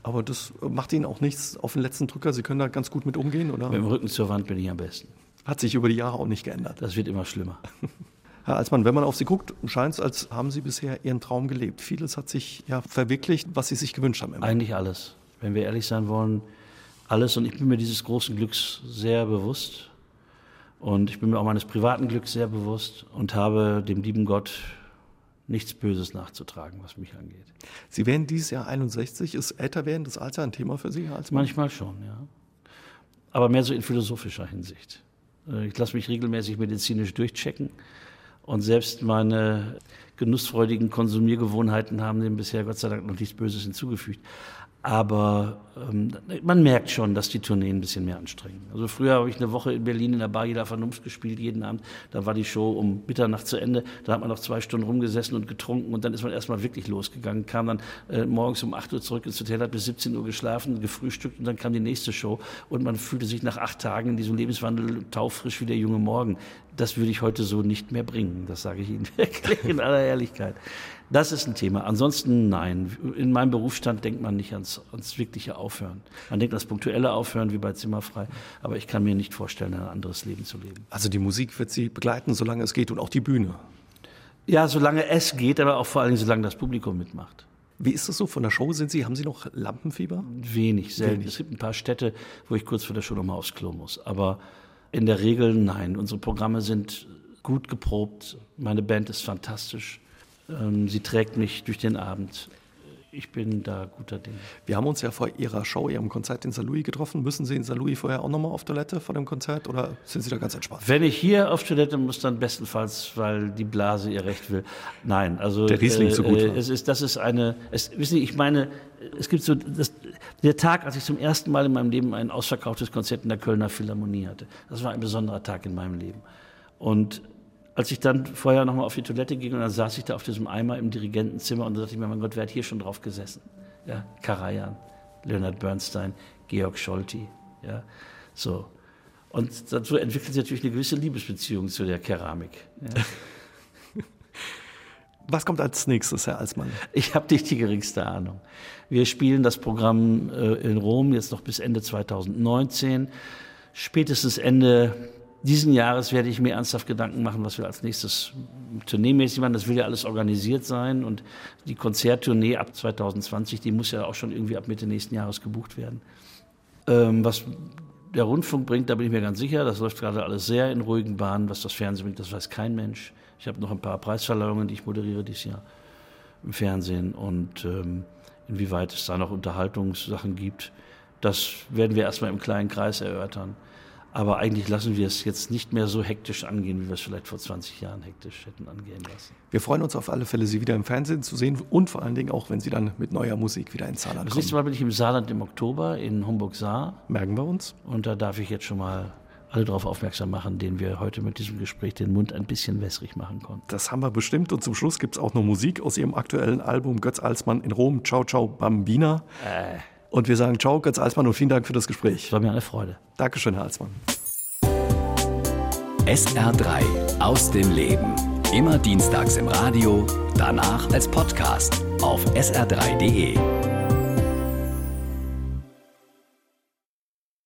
Aber das macht Ihnen auch nichts auf den letzten Drücker? Sie können da ganz gut mit umgehen, oder? Mit dem Rücken zur Wand bin ich am besten. Hat sich über die Jahre auch nicht geändert. Das wird immer schlimmer. Herr Alsmann, wenn man auf Sie guckt, scheint es, als haben Sie bisher Ihren Traum gelebt. Vieles hat sich ja verwirklicht, was Sie sich gewünscht haben. Immer. Eigentlich alles. Wenn wir ehrlich sein wollen, alles. Und ich bin mir dieses großen Glücks sehr bewusst. Und ich bin mir auch meines privaten Glücks sehr bewusst und habe dem lieben Gott nichts Böses nachzutragen, was mich angeht. Sie werden dieses Jahr 61. Ist älter werden das Alter ein Thema für Sie? Als Manchmal schon, ja. Aber mehr so in philosophischer Hinsicht. Äh, ich lasse mich regelmäßig medizinisch durchchecken. Und selbst meine genussfreudigen Konsumiergewohnheiten haben dem bisher Gott sei Dank noch nichts Böses hinzugefügt. Aber ähm, man merkt schon, dass die Tourneen ein bisschen mehr anstrengen. Also früher habe ich eine Woche in Berlin in der Bar jeder Vernunft gespielt, jeden Abend. Da war die Show um Mitternacht zu Ende. Da hat man noch zwei Stunden rumgesessen und getrunken und dann ist man erstmal wirklich losgegangen. Kam dann äh, morgens um 8 Uhr zurück ins Hotel, hat bis 17 Uhr geschlafen, gefrühstückt und dann kam die nächste Show. Und man fühlte sich nach acht Tagen in diesem Lebenswandel taufrisch wie der junge Morgen. Das würde ich heute so nicht mehr bringen. Das sage ich Ihnen wirklich in aller Ehrlichkeit. Das ist ein Thema. Ansonsten nein. In meinem Berufsstand denkt man nicht ans, ans wirkliche Aufhören. Man denkt an das punktuelle Aufhören wie bei Zimmerfrei. Aber ich kann mir nicht vorstellen, ein anderes Leben zu leben. Also die Musik wird Sie begleiten, solange es geht und auch die Bühne. Ja, solange es geht, aber auch vor allem, solange das Publikum mitmacht. Wie ist das so von der Show? Sind Sie, haben Sie noch Lampenfieber? Wenig, selten. Wenig. Es gibt ein paar Städte, wo ich kurz vor der Show nochmal aufs Klo muss. Aber in der Regel nein. Unsere Programme sind gut geprobt. Meine Band ist fantastisch. Ähm, sie trägt mich durch den Abend. Ich bin da guter Dinge. Wir haben uns ja vor Ihrer Show, Ihrem Konzert in St. Louis getroffen. Müssen Sie in St. Louis vorher auch nochmal auf Toilette vor dem Konzert oder sind Sie da ganz entspannt? Wenn ich hier auf Toilette muss, dann bestenfalls, weil die Blase ihr Recht will. Nein, also der Riesling äh, so gut äh. Es ist, das ist eine. Es, wissen Sie, ich meine, es gibt so das, der Tag, als ich zum ersten Mal in meinem Leben ein ausverkauftes Konzert in der Kölner Philharmonie hatte. Das war ein besonderer Tag in meinem Leben. Und als ich dann vorher nochmal auf die Toilette ging und dann saß ich da auf diesem Eimer im Dirigentenzimmer und da dachte ich mir, mein Gott, wer hat hier schon drauf gesessen? Ja, Karajan, Leonard Bernstein, Georg Scholti, ja, so. Und dazu entwickelt sich natürlich eine gewisse Liebesbeziehung zu der Keramik. Ja. Was kommt als nächstes, Herr Alsmann? Ich habe nicht die geringste Ahnung. Wir spielen das Programm äh, in Rom jetzt noch bis Ende 2019. Spätestens Ende diesen Jahres werde ich mir ernsthaft Gedanken machen, was wir als nächstes tourneemäßig machen. Das will ja alles organisiert sein und die Konzerttournee ab 2020, die muss ja auch schon irgendwie ab Mitte nächsten Jahres gebucht werden. Ähm, was der Rundfunk bringt, da bin ich mir ganz sicher, das läuft gerade alles sehr in ruhigen Bahnen. Was das Fernsehen bringt, das weiß kein Mensch. Ich habe noch ein paar Preisverleihungen, die ich moderiere dieses Jahr im Fernsehen und ähm, inwieweit es da noch Unterhaltungssachen gibt, das werden wir erstmal im kleinen Kreis erörtern. Aber eigentlich lassen wir es jetzt nicht mehr so hektisch angehen, wie wir es vielleicht vor 20 Jahren hektisch hätten angehen lassen. Wir freuen uns auf alle Fälle, Sie wieder im Fernsehen zu sehen und vor allen Dingen auch, wenn Sie dann mit neuer Musik wieder ins Saarland kommen. Das nächste Mal bin ich im Saarland im Oktober in Homburg-Saar. Merken wir uns. Und da darf ich jetzt schon mal alle darauf aufmerksam machen, denen wir heute mit diesem Gespräch den Mund ein bisschen wässrig machen konnten. Das haben wir bestimmt. Und zum Schluss gibt es auch noch Musik aus Ihrem aktuellen Album Götz Alsmann in Rom. Ciao, ciao, Bambina. Äh. Und wir sagen Ciao, Götz Alsmann und vielen Dank für das Gespräch. Das War mir eine Freude. Dankeschön, Herr Alsmann. SR3 aus dem Leben. Immer dienstags im Radio, danach als Podcast auf sr3.de.